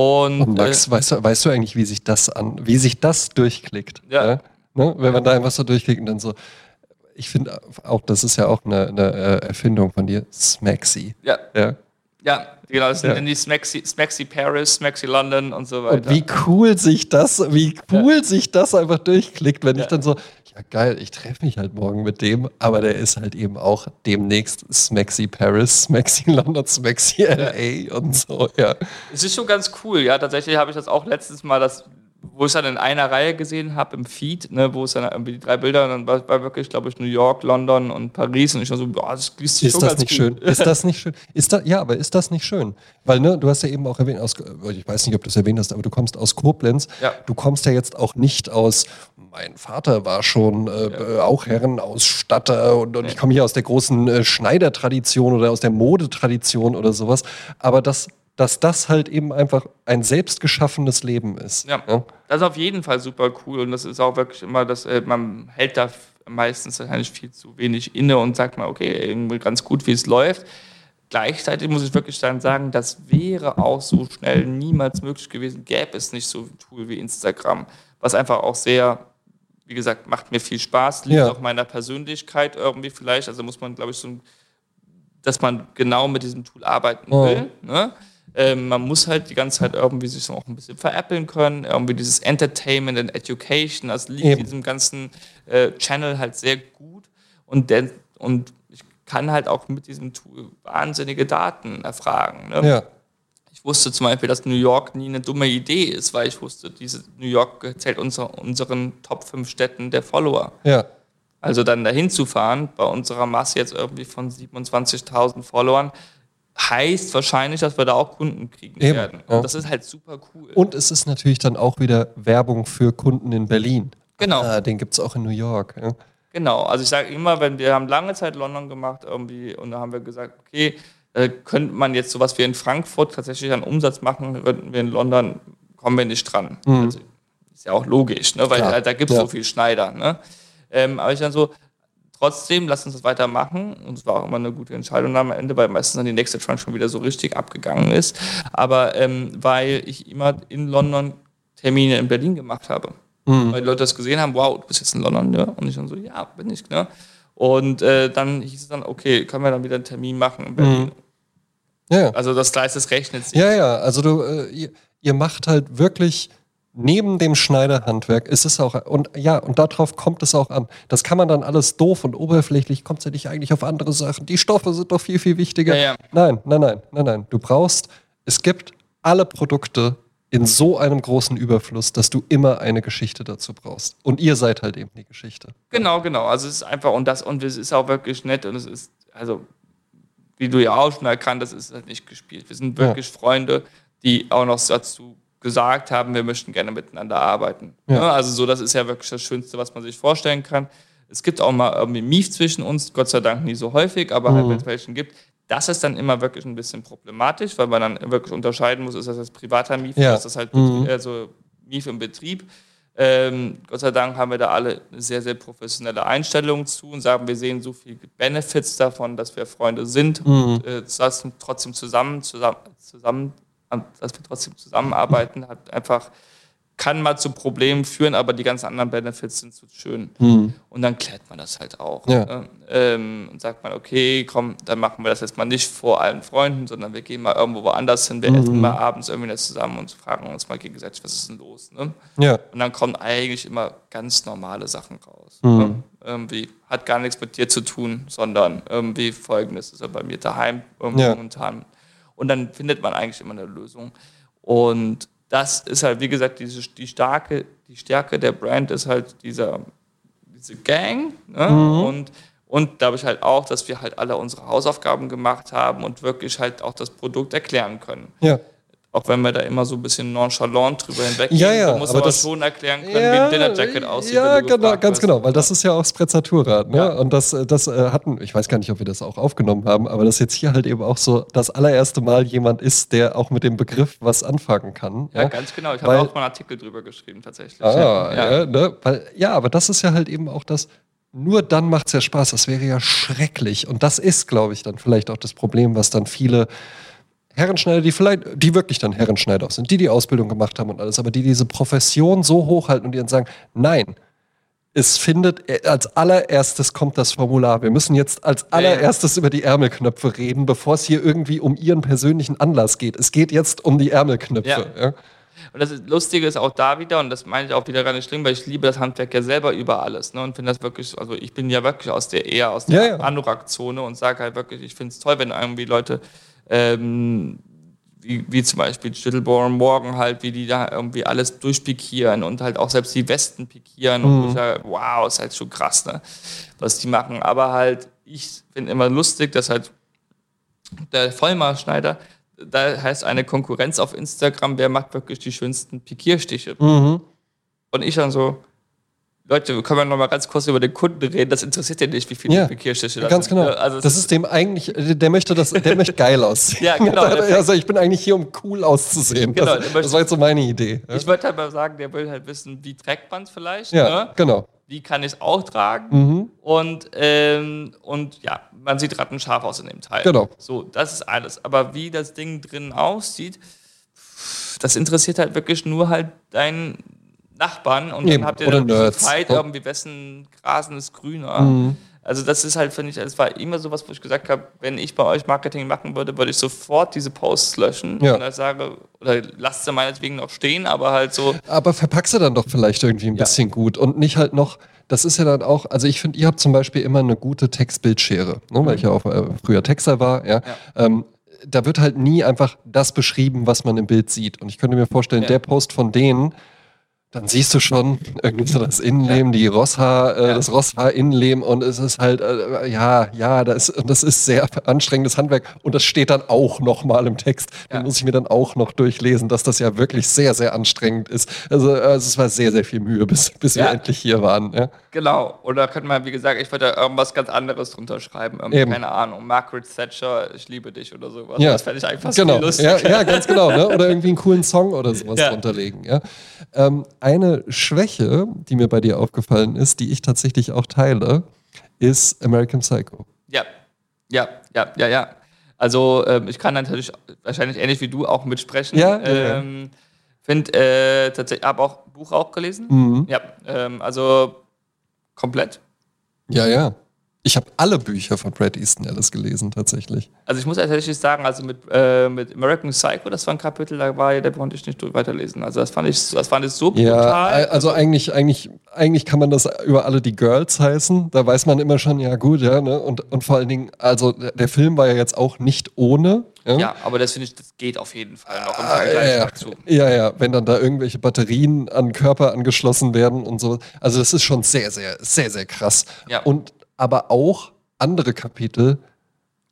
Und, Und Max, äh, weißt, du, weißt du eigentlich, wie sich das an, wie sich das durchklickt? Ja. Ne? Wenn man da einfach so durchklickt und dann so, ich finde auch, das ist ja auch eine, eine äh, Erfindung von dir, Smaxy. ja, Ja. ja, genau, das sind Ja. die Smaxy, Smaxy Paris, Smaxy London und so weiter. Und wie cool sich das, wie cool sich das einfach durchklickt, wenn ich dann so, ja geil, ich treffe mich halt morgen mit dem, aber der ist halt eben auch demnächst Smaxy Paris, Smaxy London, Smaxy LA und so, ja. Es ist schon ganz cool, ja. Tatsächlich habe ich das auch letztens mal, das, wo ich es dann in einer Reihe gesehen habe im Feed, ne, wo es dann irgendwie die drei Bilder und dann war, war wirklich, glaube ich, New York, London und Paris und ich war so, boah, das liest sich Ist schon das ganz nicht gut. schön? Ist das nicht schön? Ist da, ja, aber ist das nicht schön? Weil, ne, du hast ja eben auch erwähnt, aus, ich weiß nicht, ob du es erwähnt hast, aber du kommst aus Koblenz. Ja. Du kommst ja jetzt auch nicht aus, mein Vater war schon äh, äh, auch Herrenausstatter und, und ich komme hier aus der großen äh, Schneidertradition oder aus der Modetradition oder sowas. Aber das, dass das halt eben einfach ein selbstgeschaffenes Leben ist. Ja. Das ist auf jeden Fall super cool und das ist auch wirklich immer, dass äh, man hält da meistens wahrscheinlich viel zu wenig inne und sagt mal, okay, irgendwie ganz gut, wie es läuft. Gleichzeitig muss ich wirklich dann sagen, das wäre auch so schnell niemals möglich gewesen, gäbe es nicht so ein Tool wie Instagram, was einfach auch sehr, wie gesagt, macht mir viel Spaß, liegt Ja. auch meiner Persönlichkeit irgendwie vielleicht, also muss man, glaube ich, so dass man genau mit diesem Tool arbeiten Oh. will. Ne? Ähm, man muss halt die ganze Zeit irgendwie sich so auch ein bisschen veräppeln können, irgendwie dieses Entertainment and Education, das liegt Eben. diesem ganzen äh, Channel halt sehr gut und, der, und ich kann halt auch mit diesem Tool wahnsinnige Daten erfragen. Ne? Ja. Ich wusste zum Beispiel, dass New York nie eine dumme Idee ist, weil ich wusste, diese New York zählt unser, unseren Top 5 Städten der Follower. Ja. Also dann dahin zu fahren, bei unserer Masse jetzt irgendwie von 27.000 Followern, heißt wahrscheinlich, dass wir da auch Kunden kriegen Eben, werden. ja. Und das ist halt super cool. Und es ist natürlich dann auch wieder Werbung für Kunden in Berlin. Genau. Ah, den gibt es auch in New York. Ja. Genau, also ich sage immer, wenn wir haben lange Zeit London gemacht irgendwie und da haben wir gesagt, okay, äh, könnte man jetzt sowas wie in Frankfurt tatsächlich einen Umsatz machen, könnten wir in London, kommen wir nicht dran. Also, ist ja auch logisch, ne? weil Klar, da, da gibt es ja. so viel Schneider. Ne? Ähm, aber ich dann so, trotzdem, lass uns das weitermachen. Und es war auch immer eine gute Entscheidung am Ende, weil meistens dann die nächste Tranche schon wieder so richtig abgegangen ist. Aber ähm, weil ich immer in London Termine in Berlin gemacht habe. Weil die Leute das gesehen haben, wow, du bist jetzt in London, ja? Und ich dann so, ja, bin ich, ne? Und äh, dann hieß es dann, okay, können wir dann wieder einen Termin machen in Berlin. Ja. Also das Gleis, rechnet sich. Ja, ja, also du, äh, ihr, ihr macht halt wirklich neben dem Schneiderhandwerk ist es auch, und ja, und darauf kommt es auch an. Das kann man dann alles doof und oberflächlich, kommt ja nicht eigentlich auf andere Sachen. Die Stoffe sind doch viel, viel wichtiger. Ja, ja. Nein, nein, nein, nein, nein. Du brauchst, es gibt alle Produkte in so einem großen Überfluss, dass du immer eine Geschichte dazu brauchst. Und ihr seid halt eben die Geschichte. Genau, genau. Also es ist einfach, und das, und es ist auch wirklich nett und es ist, also, wie du ja auch schon erkannt hast, ist halt nicht gespielt. Wir sind wirklich Freunde, die auch noch dazu gesagt haben, wir möchten gerne miteinander arbeiten. Ja. Ne? Also so, das ist ja wirklich das Schönste, was man sich vorstellen kann. Es gibt auch mal irgendwie Mief zwischen uns, Gott sei Dank nie so häufig, aber halt, wenn es welchen gibt. Das ist dann immer wirklich ein bisschen problematisch, weil man dann wirklich unterscheiden muss, ist das jetzt privater Mief Ja. oder ist das halt also Mief im Betrieb. Ähm, Gott sei Dank haben wir da alle eine sehr, sehr professionelle Einstellung zu und sagen, wir sehen so viele Benefits davon, dass wir Freunde sind, und, äh, trotzdem zusammen, zusammen, zusammen, dass wir trotzdem zusammenarbeiten, hat einfach kann mal zu Problemen führen, aber die ganzen anderen Benefits sind so schön. Und dann klärt man das halt auch. Ja. Ne? Ähm, und sagt man, okay, komm, dann machen wir das jetzt mal nicht vor allen Freunden, sondern wir gehen mal irgendwo woanders hin, wir essen mal abends irgendwie das zusammen und fragen uns mal gegenseitig, was ist denn los? Ne? Ja. Und dann kommen eigentlich immer ganz normale Sachen raus. Mhm. Ne? Irgendwie hat gar nichts mit dir zu tun, sondern irgendwie folgendes ist ja bei mir daheim Ja. momentan. Und dann findet man eigentlich immer eine Lösung. Und das ist halt, wie gesagt, diese, die, starke, die Stärke der Brand ist halt dieser, diese Gang. Ne? Mhm. Und, und ich halt auch, dass wir halt alle unsere Hausaufgaben gemacht haben und wirklich halt auch das Produkt erklären können. Ja. Auch wenn wir da immer so ein bisschen nonchalant drüber hinweggehen. Ja, ja, du musst aber aber, das- schon erklären können, wie ein Dinnerjacket aussieht. Ja, genau, ganz wirst. genau, weil das ist ja auch Sprezzatura. Ne? Ja. Und das, äh, das äh, hatten, ich weiß gar nicht, ob wir das auch aufgenommen haben, aber das jetzt hier halt eben auch so das allererste Mal jemand ist, der auch mit dem Begriff was anfangen kann. Ja, ganz genau. Ich habe auch mal einen Artikel drüber geschrieben, tatsächlich. Ah, ja. ja. ne? Weil, ja, aber das ist ja halt eben auch das, nur dann macht es ja Spaß. Das wäre ja schrecklich. Und das ist, glaube ich, dann vielleicht auch das Problem, was dann viele Herrenschneider, die vielleicht, die wirklich dann Herrenschneider auch sind, die die Ausbildung gemacht haben und alles, aber die diese Profession so hochhalten und die dann sagen, nein, es findet, äh, als allererstes kommt das Formular. Wir müssen jetzt als allererstes über die Ärmelknöpfe reden, bevor es hier irgendwie um ihren persönlichen Anlass geht. Es geht jetzt um die Ärmelknöpfe. Ja. Und das Lustige ist auch da wieder, und das meine ich auch wieder gar nicht schlimm, weil ich liebe das Handwerk ja selber über alles. Ne, und finde das wirklich, also ich bin ja wirklich aus der eher aus der Ja, ja. Anorak-Zone und sage halt wirklich, ich finde es toll, wenn irgendwie Leute, ähm, wie, wie zum Beispiel Schittelborn Morgen halt, wie die da irgendwie alles durchpikieren und halt auch selbst die Westen pikieren. Und wo ich sage, wow, ist halt schon krass, ne, was die machen. Aber halt, ich finde immer lustig, dass halt der Vollmaßschneider, da heißt eine Konkurrenz auf Instagram, wer macht wirklich die schönsten Pikierstiche. Und ich dann so, Leute, können wir noch mal ganz kurz über den Kunden reden. Das interessiert ja nicht, wie viele Ja, Parkierstiche da Ganz sind. genau. ne? Also das ist dem eigentlich, der möchte das, der möchte geil aussehen. Ja, genau, Also ich bin eigentlich hier, um cool auszusehen. Genau, das, möchte- das war jetzt so meine Idee. Ich würde halt mal sagen, der will halt wissen, wie trägt man es vielleicht, Ja, ne? genau. wie kann ich es auch tragen Mhm. und, ähm, und ja, man sieht rattenscharf aus in dem Teil. Genau. So, das ist alles. Aber wie das Ding drin aussieht, das interessiert halt wirklich nur halt deinen Nachbarn und Eben, dann habt ihr oder dann Ja. irgendwie wessen Grasen ist grüner. Mhm. Also das ist halt, finde ich, es war immer sowas, wo ich gesagt habe, wenn ich bei euch Marketing machen würde, würde ich sofort diese Posts löschen Ja. und dann sage, oder lasst sie meinetwegen noch stehen, aber halt so, Aber verpackst du dann doch vielleicht irgendwie ein Ja. bisschen gut und nicht halt noch, das ist ja dann auch, also ich finde, ihr habt zum Beispiel immer eine gute Textbildschere, ne, weil ich ja auch äh, früher Texter war, ja. Ähm, da wird halt nie einfach das beschrieben, was man im Bild sieht. Und ich könnte mir vorstellen, Ja. der Post von denen, dann siehst du schon irgendwie so das Innenleben, die Rosshaar, äh, das Rosshaar-Innenleben und es ist halt, äh, ja, ja, das, das ist sehr anstrengendes Handwerk und das steht dann auch nochmal im Text. Den Ja. muss ich mir dann auch noch durchlesen, dass das ja wirklich sehr, sehr anstrengend ist. Also, also es war sehr, sehr viel Mühe, bis, bis wir Ja. endlich hier waren. Ja. genau. Oder könnte man, wie gesagt, ich würde da irgendwas ganz anderes drunter schreiben. Eben. Keine Ahnung, Margaret Thatcher, ich liebe dich oder sowas. Ja. Das fände ich einfach Genau, viel lustig. ja, ja, ganz genau. Ne? Oder irgendwie einen coolen Song oder sowas Ja. drunter legen. Ja? Ähm, eine Schwäche, die mir bei dir aufgefallen ist, die ich tatsächlich auch teile, ist American Psycho. Ja, ja, ja, ja, ja. Also ähm, ich kann natürlich wahrscheinlich ähnlich wie du auch mitsprechen. Ja, ja, ähm, Finde äh, tatsächlich, habe auch Buch auch gelesen. Mhm. Ja, ähm, also komplett. Ja, ja. Ich habe alle Bücher von Brad Easton Ellis gelesen, tatsächlich. Also ich muss tatsächlich sagen, also mit, äh, mit American Psycho, das war ein Kapitel, da war, da konnte ich nicht weiterlesen. Also das fand ich, das fand ich so Ja, brutal. also eigentlich, eigentlich, eigentlich kann man das über alle die Girls heißen. Da weiß man immer schon, ja gut, ja, ne? Und, und vor allen Dingen, also der der Film war ja jetzt auch nicht ohne. Ja, ja, aber das finde ich, das geht auf jeden Fall noch im Ah, Vergleich ja, ja. dazu. ja, ja, wenn dann da irgendwelche Batterien an Körper angeschlossen werden und so. Also das ist schon sehr, sehr, sehr, sehr krass. Ja. Und aber auch andere Kapitel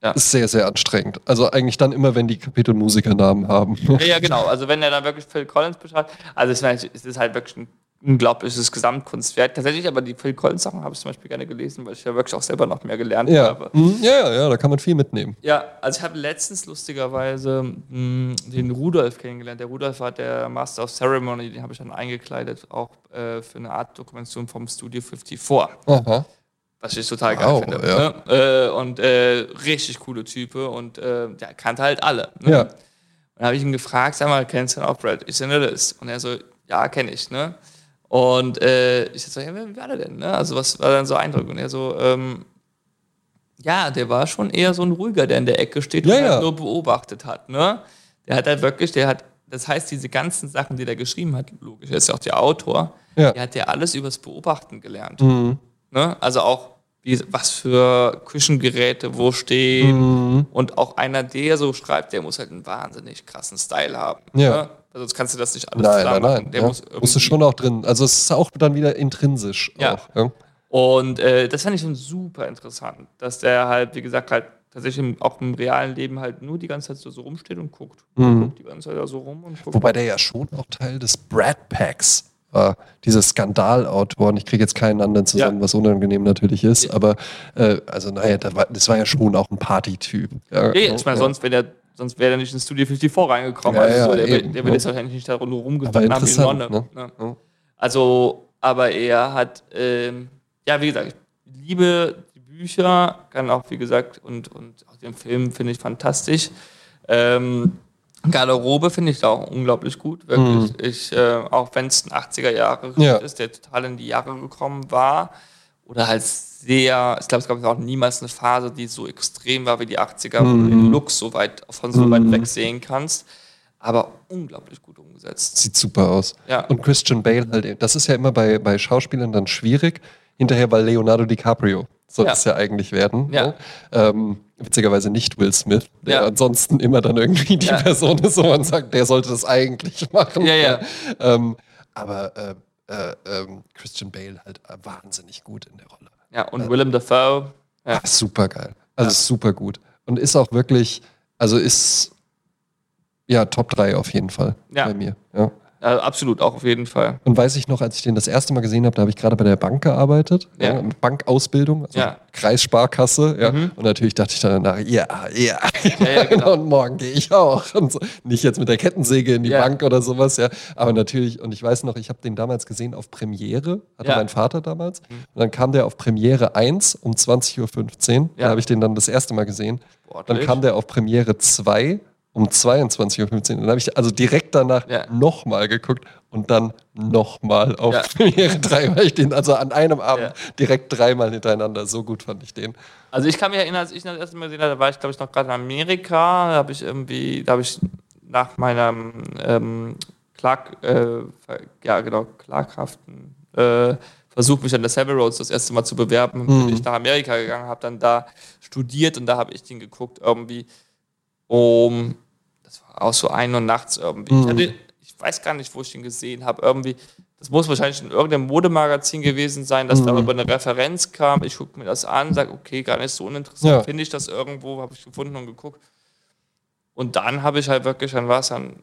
Ja. ist sehr, sehr anstrengend. Also eigentlich dann immer, wenn die Kapitel Musikernamen haben. Ja, ja, genau. Also wenn er dann wirklich Phil Collins beschreibt, also es, ist- es ist halt wirklich ein unglaubliches Gesamtkunstwerk. Tatsächlich aber die Phil Collins Sachen habe ich zum Beispiel gerne gelesen, weil ich ja wirklich auch selber noch mehr gelernt Ja. habe. Mhm, ja, ja, ja, da kann man viel mitnehmen. Ja, also ich habe letztens lustigerweise mh, den Rudolf kennengelernt. Der Rudolf war der Master of Ceremony, den habe ich dann eingekleidet, auch äh, für eine Art Dokumentation vom Studio 54. Aha. Was ich total geil finde. ja. Ne? Äh, und äh, richtig coole Type und äh, der kannte halt alle. Ne? Ja. Und dann habe ich ihn gefragt, sag mal, kennst du auch Brad Easton Ellis? Und er so, ja, kenne ich, ne? Und äh, ich so, ja, wie war der denn, ne? Also was war dann so Eindruck? Und er so, ähm, ja, der war schon eher so ein ruhiger, der in der Ecke steht und Ja, halt ja. nur beobachtet hat, ne? Der hat halt wirklich, der hat, das heißt, diese ganzen Sachen, die der geschrieben hat, logisch, er ist ja auch der Autor, Ja. der hat ja alles übers Beobachten gelernt. Mhm. Ne? Also auch, wie, was für Küchengeräte wo stehen. Mhm. Und auch einer, der so schreibt, der muss halt einen wahnsinnig krassen Style haben. Ja. Ne? Weil sonst kannst du das nicht alles Nein, nein, nein. Der ja. muss Musst du schon auch drin. Also es ist auch dann wieder intrinsisch. Ja. Auch, ja. Und äh, das fand ich schon super interessant, dass der halt, wie gesagt, halt tatsächlich im, auch im realen Leben halt nur die ganze Zeit so, so rumsteht und guckt. Mhm. Guckt die ganze Zeit da so rum und guckt. Wobei der ja schon auch Teil des Brad Packs war. Diese Skandalautoren. Ich kriege jetzt keinen anderen zusammen, Ja. was unangenehm natürlich ist. Aber äh, also naja, da war, das war ja schon auch ein Partytyp. Ja, Ja, ich meine, sonst, wenn der, sonst wäre er nicht ins Studio 54 reingekommen. Ja, also so, der, eben, der wird jetzt wahrscheinlich nicht da rumgestanden haben wie Nonne. ne? Ne? Also, aber er hat, ähm, ja, wie gesagt, ich liebe die Bücher, kann auch, wie gesagt, und, und auch den Film finde ich fantastisch. Ähm, Garderobe finde ich da auch unglaublich gut, wirklich. Ich, äh, auch wenn es ein 80er Jahre Ja. ist, der total in die Jahre gekommen war. Oder halt sehr, ich glaube, es gab auch niemals eine Phase, die so extrem war wie die 80er, wo du den Look so weit, von so weit weg sehen kannst. Aber unglaublich gut umgesetzt. Sieht super aus. Ja. Und Christian Bale halt, das ist ja immer bei, bei Schauspielern dann schwierig, hinterher, weil Leonardo DiCaprio soll Ja. es ja eigentlich werden. Ja. Ne? Ähm, witzigerweise nicht Will Smith, der Ja. ansonsten immer dann irgendwie die Ja. Person ist, wo man sagt, der sollte das eigentlich machen. Ja, ja. Ähm, aber äh, äh, ähm, Christian Bale halt äh, wahnsinnig gut in der Rolle. Ja, und Willem Dafoe. Ja. Ah, super geil. Also super gut. Und ist auch wirklich, also ist ja Top 3 auf jeden Fall bei mir. Ja. Ja, absolut, auch auf jeden Fall. Und weiß ich noch, als ich den das erste Mal gesehen habe, da habe ich gerade bei der Bank gearbeitet, Ja. ja. Bankausbildung, also Ja. Kreissparkasse, ja. Mhm. Und natürlich dachte ich dann danach, ja, ja, ja, genau. und morgen gehe ich auch. So. Nicht jetzt mit der Kettensäge in die. Bank oder sowas, ja. Aber natürlich, und ich weiß noch, ich habe den damals gesehen auf Premiere, hatte. Mhm. mein Vater damals. Und dann kam der auf Premiere 1 um 20.15 Uhr. Da habe ich den dann das erste Mal gesehen. Dann Sportlich. kam der auf Premiere 2 um 22.15 Uhr. Dann habe ich also direkt danach Ja. nochmal geguckt und dann nochmal auf Ja. Premiere 3, weil ich den also an einem Abend Ja. direkt dreimal hintereinander, so gut fand ich den. Also ich kann mich erinnern, als ich ihn das erste Mal gesehen habe, da war ich, glaube ich, noch gerade in Amerika. Da habe ich irgendwie, da habe ich nach meiner ähm, Clark, äh, ja genau, Klarkraften äh, versucht, mich an der Savile Roads das erste Mal zu bewerben. Bin ich nach Amerika gegangen, habe dann da studiert und da habe ich den geguckt, irgendwie um, das war auch so ein Uhr nachts irgendwie. Ich, hatte, ich weiß gar nicht, wo ich den gesehen habe. Irgendwie, das muss wahrscheinlich in irgendeinem Modemagazin gewesen sein, dass darüber eine Referenz kam. Ich gucke mir das an, sage, okay, gar nicht so uninteressant, Ja. finde ich das irgendwo, habe ich gefunden und geguckt. Und dann habe ich halt wirklich, dann war es dann,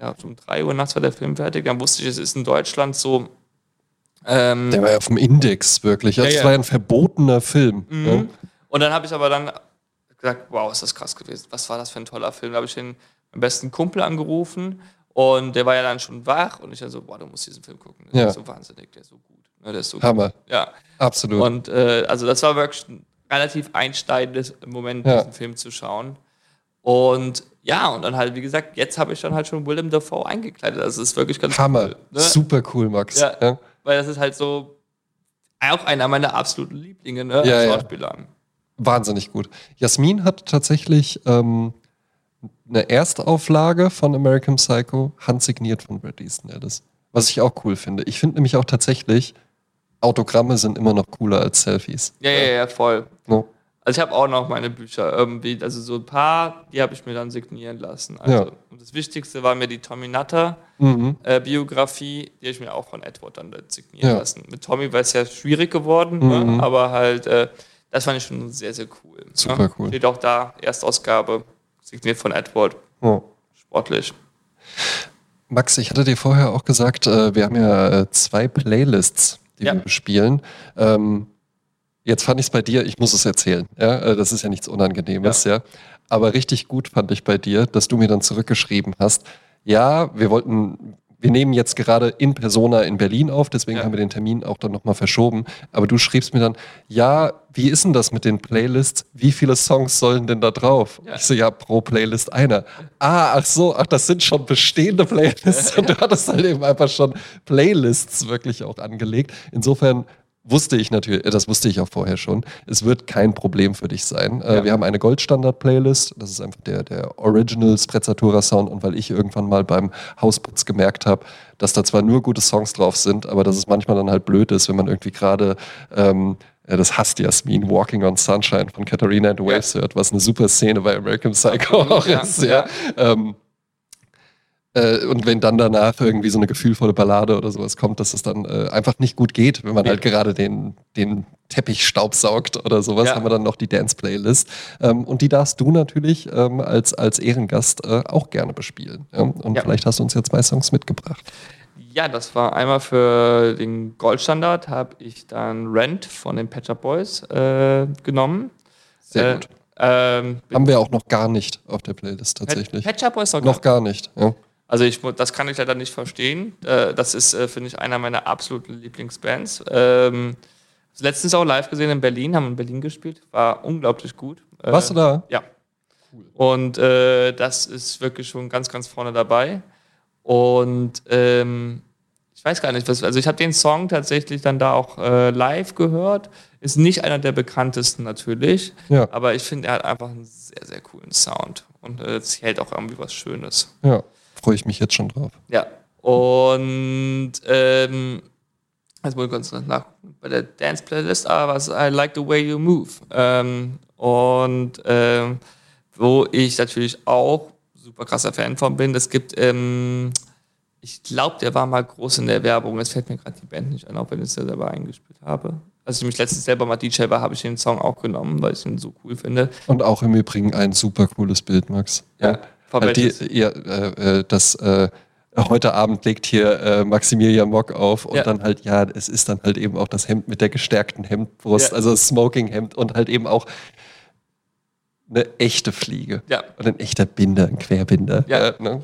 ja, um 3 Uhr nachts war der Film fertig, dann wusste ich, es ist in Deutschland so. Ähm, Der war ja auf dem Index wirklich. Also Ja, ja. war ja ein verbotener Film. ne? Mhm. Und dann habe ich aber dann gesagt, wow, ist das krass gewesen. Was war das für ein toller Film? Da habe ich den meinen besten Kumpel angerufen und der war ja dann schon wach und ich dann so, boah, du musst diesen Film gucken. Der Ja. ist so wahnsinnig, der ist so gut. Ne, der ist so Hammer. Gut. Ja. Absolut. Und äh, also das war wirklich ein relativ einsteigendes Moment, Ja. diesen Film zu schauen. Und ja, und dann halt, wie gesagt, jetzt habe ich dann halt schon Willem Dafoe eingekleidet. Das ist wirklich ganz Hammer. cool. Ne? Super cool, Max. Ja. Ja. Weil das ist halt so auch einer meiner absoluten Lieblinge, ne? Ja, als ja. Schauspieler. Wahnsinnig gut. Jasmin hat tatsächlich ähm, eine Erstauflage von American Psycho, handsigniert von Bret Easton Ellis. Was ich auch cool finde. Ich finde nämlich auch tatsächlich, Autogramme sind immer noch cooler als Selfies. Ja, ja, ja, voll. No? Also ich habe auch noch meine Bücher irgendwie, also so ein paar, die habe ich mir dann signieren lassen. Also Ja. und das Wichtigste war mir die Tommy Nutter Mhm. äh, Biografie, die habe ich mir auch von Edward dann signieren Ja. lassen. Mit Tommy war es ja schwierig geworden, Mhm. ne? aber halt, äh, das fand ich schon sehr, sehr cool. Super ne? cool. Steht auch da, Erstausgabe, signiert von Edward, Ja. sportlich. Max, ich hatte dir vorher auch gesagt, äh, wir haben ja äh, zwei Playlists, die Ja. wir bespielen. Ähm, jetzt fand ich es bei dir, ich muss es erzählen. Ja? Äh, das ist ja nichts Unangenehmes, ja. Aber richtig gut fand ich bei dir, dass du mir dann zurückgeschrieben hast, ja, wir wollten, wir nehmen jetzt gerade in Persona in Berlin auf, deswegen Ja. haben wir den Termin auch dann nochmal verschoben. Aber du schriebst mir dann, ja, wie ist denn das mit den Playlists? Wie viele Songs sollen denn da drauf? Ja. Ich so, ja, pro Playlist einer. Ah, ach so, ach, das sind schon bestehende Playlists. Und du hattest halt eben einfach schon Playlists wirklich auch angelegt. Insofern wusste ich natürlich, äh, das wusste ich auch vorher schon, es wird kein Problem für dich sein. Äh, Ja. Wir haben eine Goldstandard-Playlist, das ist einfach der, der Original Sprezzatura Sound und weil ich irgendwann mal beim Hausputz gemerkt habe, dass da zwar nur gute Songs drauf sind, aber dass es manchmal dann halt blöd ist, wenn man irgendwie gerade ähm, äh, das hasst Jasmin, Walking on Sunshine von Katharina and the Waves hört, was eine super Szene bei American Psycho auch Ja, ist. Ja. Ähm, äh, und wenn dann danach irgendwie so eine gefühlvolle Ballade oder sowas kommt, dass es dann äh, einfach nicht gut geht, wenn man Ja. halt gerade den, den Teppich staubsaugt oder sowas, Ja. haben wir dann noch die Dance-Playlist. Ähm, und die darfst du natürlich ähm, als, als Ehrengast äh, auch gerne bespielen. Ja? Und vielleicht hast du uns ja zwei Songs mitgebracht. Ja, das war einmal für den Goldstandard, habe ich dann Rent von den Pet Shop Boys äh, genommen. Sehr Äh, gut. Ähm, Haben wir auch noch gar nicht auf der Playlist tatsächlich. Pet Shop Boys noch, noch gar nicht. Ja. Also ich, das kann ich leider nicht verstehen. Äh, das ist, äh, finde ich, einer meiner absoluten Lieblingsbands. Ähm, letztens auch live gesehen in Berlin, haben in Berlin gespielt. War unglaublich gut. Äh, Warst du da? Ja. Und äh, das ist wirklich schon ganz, ganz vorne dabei. Und ähm, ich weiß gar nicht, was, also ich habe den Song tatsächlich dann da auch äh, live gehört. Ist nicht einer der bekanntesten natürlich, Ja. aber ich finde, er hat einfach einen sehr, sehr coolen Sound. Und äh, es hält auch irgendwie was Schönes. Ja. Freue ich mich jetzt schon drauf. Ja. Und ähm, jetzt muss ich kurz nach bei der Dance Playlist, aber was I like the way you move. Ähm, und ähm, wo ich natürlich auch super krasser Fan von bin, es gibt, ähm, ich glaube, der war mal groß in der Werbung. Es fällt mir gerade die Band nicht ein, auch wenn ich es ja selber eingespielt habe. Als ich mich letztens selber mal DJ war, habe ich den Song auch genommen, weil ich ihn so cool finde. Und auch im Übrigen ein super cooles Bild, Max. Ja. Halt die, ja, äh, äh, das, äh, heute Abend legt hier äh, Maximilian Mock auf und Ja. dann halt, ja, es ist dann halt eben auch das Hemd mit der gestärkten Hemdbrust, Ja. also Smoking-Hemd und halt eben auch eine echte Fliege. Ja. Und ein echter Binder, ein Querbinder. Ja. Äh, ne?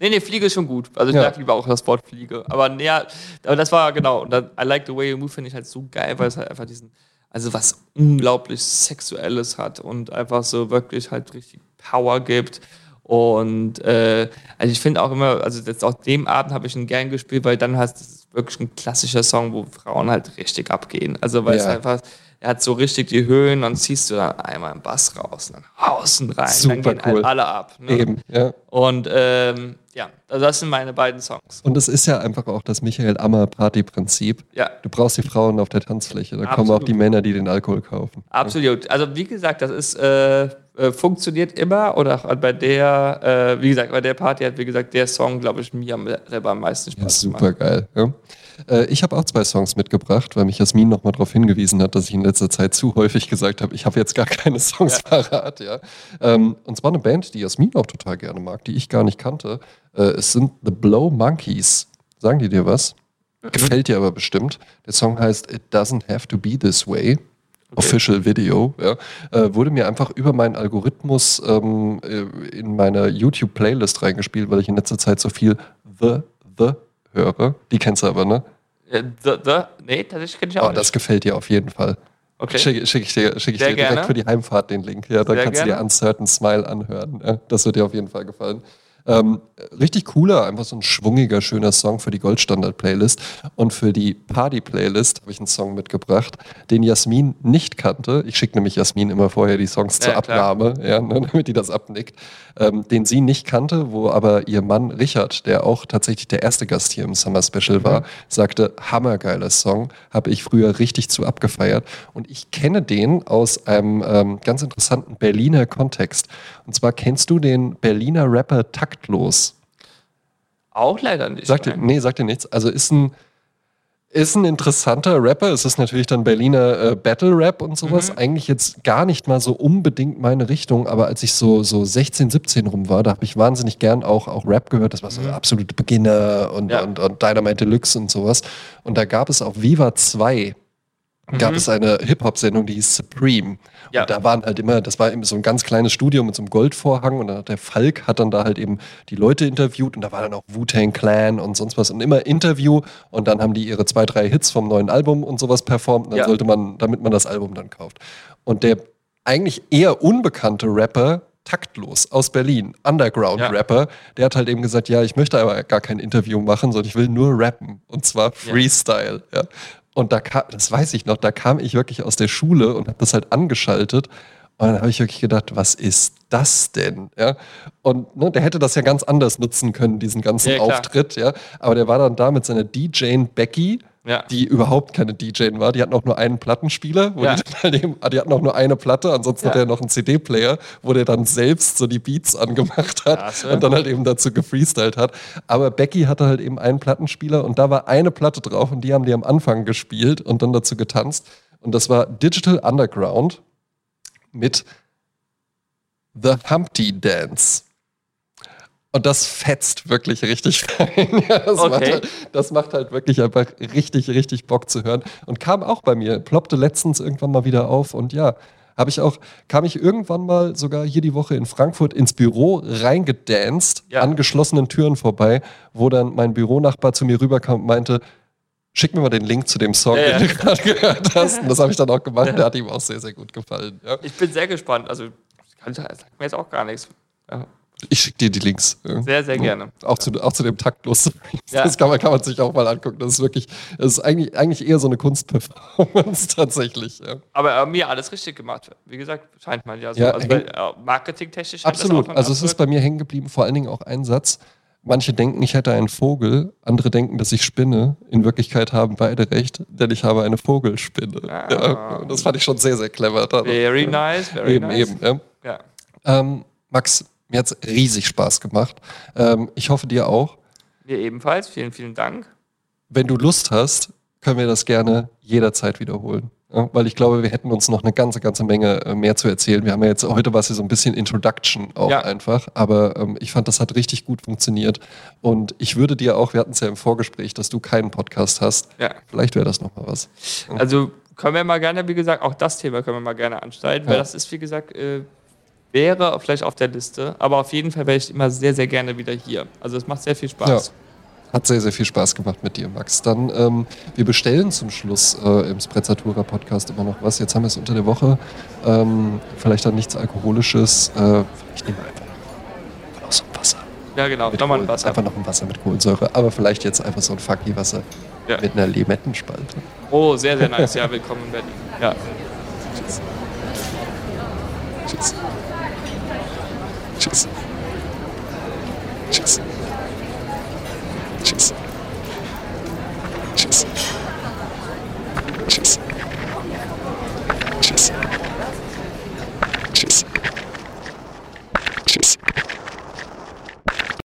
Nee, nee, Fliege ist schon gut. Also ich Ja. mag lieber auch das Wort Fliege. Aber näher, aber das war genau. Und dann, I like the way you move finde ich halt so geil, weil es halt einfach diesen, also was unglaublich Sexuelles hat und einfach so wirklich halt richtig Power gibt. Und äh, also ich finde auch immer, also jetzt auch dem Abend habe ich ihn gern gespielt, weil dann hast du wirklich ein klassischer Song, wo Frauen halt richtig abgehen. Also weil es Ja. einfach, er hat so richtig die Höhen, dann ziehst du dann einmal im Bass raus, dann außen rein, Super dann gehen cool. halt alle ab. Ne? Eben, ja. Und ähm, ja, also das sind meine beiden Songs. Und es ist ja einfach auch das Michael Ammer Party-Prinzip. Ja, Du brauchst die Frauen auf der Tanzfläche. Da kommen auch Absolut. die Männer, die den Alkohol kaufen. absolut. Also wie gesagt, das ist äh, äh, funktioniert immer oder bei der, äh, wie gesagt, bei der Party hat wie gesagt der Song, glaube ich, mir am, selber am meisten Ja, Spaß super geil. Ja. Äh, ich habe auch zwei Songs mitgebracht, weil mich Jasmin nochmal darauf hingewiesen hat, dass ich in letzter Zeit zu häufig gesagt habe, ich habe jetzt gar keine Songs parat. Ja. Ähm, und zwar eine Band, die Jasmin auch total gerne mag, die ich gar nicht kannte. Äh, es sind The Blow Monkeys. Sagen die dir was? Gefällt dir aber bestimmt. Der Song heißt It Doesn't Have to Be This Way. Official Video, ja, äh, wurde mir einfach über meinen Algorithmus ähm, äh, in meine YouTube-Playlist reingespielt, weil ich in letzter Zeit so viel The, The höre. Die kennst du aber, ne? Äh, the, the, nee, tatsächlich kenne ich auch Oh, das nicht. gefällt dir auf jeden Fall. Okay. Schicke schick ich dir, schick ich Sehr dir direkt gerne. für die Heimfahrt den Link. Ja, dann Sehr kannst du dir gerne. Uncertain Smile anhören. Ja, das wird dir auf jeden Fall gefallen. Ähm, richtig cooler, einfach so ein schwungiger, schöner Song für die Goldstandard-Playlist. Und für die Party-Playlist habe ich einen Song mitgebracht, den Jasmin nicht kannte. Ich schicke nämlich Jasmin immer vorher die Songs zur Ja. Abnahme, ja, ne, damit die das abnickt. Ähm, den sie nicht kannte, wo aber ihr Mann Richard, der auch tatsächlich der erste Gast hier im Summer Special war, Mhm. sagte, hammergeiler Song, habe ich früher richtig zu abgefeiert. Und ich kenne den aus einem ähm, ganz interessanten Berliner Kontext. Und zwar kennst du den Berliner Rapper Taktlos. Auch leider nicht. Sagt dir, nein. nee, sagt dir nichts. Also ist ein, ist ein interessanter Rapper. Es ist natürlich dann Berliner äh, Battle Rap und sowas. Mhm. Eigentlich jetzt gar nicht mal so unbedingt meine Richtung, aber als ich so, so 16, 17 rum war, da habe ich wahnsinnig gern auch, auch Rap gehört. Das war so absolute Beginner und, Mhm. Ja. und, und Dynamite Deluxe und sowas. Und da gab es auf Viva 2 gab es eine Hip-Hop-Sendung, die hieß Supreme. Mhm. Ja. Und da waren halt immer, das war eben so ein ganz kleines Studio mit so einem Goldvorhang und dann hat der Falk hat dann da halt eben die Leute interviewt und da war dann auch Wu-Tang Clan und sonst was und immer Interview und dann haben die ihre zwei, drei Hits vom neuen Album und sowas performt und dann Ja. sollte man, damit man das Album dann kauft. Und der eigentlich eher unbekannte Rapper Taktlos aus Berlin, Underground-Rapper, der hat halt eben gesagt, ja, ich möchte aber gar kein Interview machen, sondern ich will nur rappen und zwar Freestyle. Ja. Und da kam, das weiß ich noch, da kam ich wirklich aus der Schule und habe das halt angeschaltet. Und dann habe ich wirklich gedacht, was ist das denn? Ja? Und ne, der hätte das ja ganz anders nutzen können, diesen ganzen Ja. Auftritt. Ja? Aber der war dann da mit seiner DJ Becky, Ja. die überhaupt keine DJ war. Die hatten auch nur einen Plattenspieler. Wo Ja. die, dann halt eben, die hatten auch nur eine Platte, ansonsten Ja. hat er noch einen CD-Player, wo der dann selbst so die Beats angemacht hat Klasse. und dann halt eben dazu gefreestylt hat. Aber Becky hatte halt eben einen Plattenspieler und da war eine Platte drauf und die haben die am Anfang gespielt und dann dazu getanzt. Und das war Digital Underground mit The Humpty Dance. Und das fetzt wirklich richtig rein. Ja, das, Okay. macht halt, das macht halt wirklich einfach richtig, richtig Bock zu hören. Und kam auch bei mir, ploppte letztens irgendwann mal wieder auf. Und ja, habe ich auch, kam ich irgendwann mal sogar hier die Woche in Frankfurt ins Büro reingedanced, Ja. an geschlossenen Türen vorbei, wo dann mein Büronachbar zu mir rüberkam und meinte, schick mir mal den Link zu dem Song, Ja, den ja. du gerade gehört hast. Und das habe ich dann auch gemacht. Der hat ihm auch sehr, sehr gut gefallen. Ich bin sehr gespannt. Also, das sagt mir jetzt auch gar nichts. Ja. Ich schicke dir die Links. Sehr, sehr gerne. Auch zu, auch zu dem taktlos. Ja. Das kann man, kann man sich auch mal angucken. Das ist wirklich, das ist eigentlich, eigentlich eher so eine Kunstperformance tatsächlich. Ja. Aber äh, mir alles richtig gemacht. Wie gesagt, scheint man ja so. Ja, also, weil, äh, marketingtechnisch Absolut. Also es ist bei mir hängen geblieben, vor allen Dingen auch ein Satz. Manche denken, ich hätte einen Vogel, andere denken, dass ich spinne. In Wirklichkeit haben beide recht, denn ich habe eine Vogelspinne. Ah. Ja, das fand ich schon sehr, sehr clever. Very nice, very eben, nice. eben. Ja. Ähm, Max, mir hat es riesig Spaß gemacht. Ähm, ich hoffe dir auch. Mir ebenfalls. Vielen, vielen Dank. Wenn du Lust hast, können wir das gerne jederzeit wiederholen. Ja, weil ich glaube, wir hätten uns noch eine ganze, ganze Menge äh, mehr zu erzählen. Wir haben ja jetzt heute was hier so ein bisschen Introduction auch ja. einfach, aber ähm, ich fand, das hat richtig gut funktioniert. Und ich würde dir auch, wir hatten es ja im Vorgespräch, dass du keinen Podcast hast. Ja. Vielleicht wäre das nochmal was. Also können wir mal gerne, wie gesagt, auch das Thema können wir mal gerne anschneiden, weil das ist, wie gesagt, äh, wäre vielleicht auf der Liste, aber auf jeden Fall wäre ich immer sehr, sehr gerne wieder hier. Also es macht sehr viel Spaß. Hat sehr, sehr viel Spaß gemacht mit dir, Max. Dann, ähm, wir bestellen zum Schluss äh, im Sprezzatura Podcast immer noch was. Jetzt haben wir es unter der Woche. Ähm, vielleicht dann nichts Alkoholisches. Äh, ich nehme einfach noch so ein Wasser. Ja, genau. Nochmal ein Wasser. Einfach noch ein Wasser mit Kohlensäure. Aber vielleicht jetzt einfach so ein Funky-Wasser ja. mit einer Limettenspalte. Oh, sehr, sehr nice. Ja, willkommen in Berlin. Ja. Tschüss. Tschüss. Jeez. Jeez. Jeez. Jeez. Jeez. Jeez. Jeez. Jeez.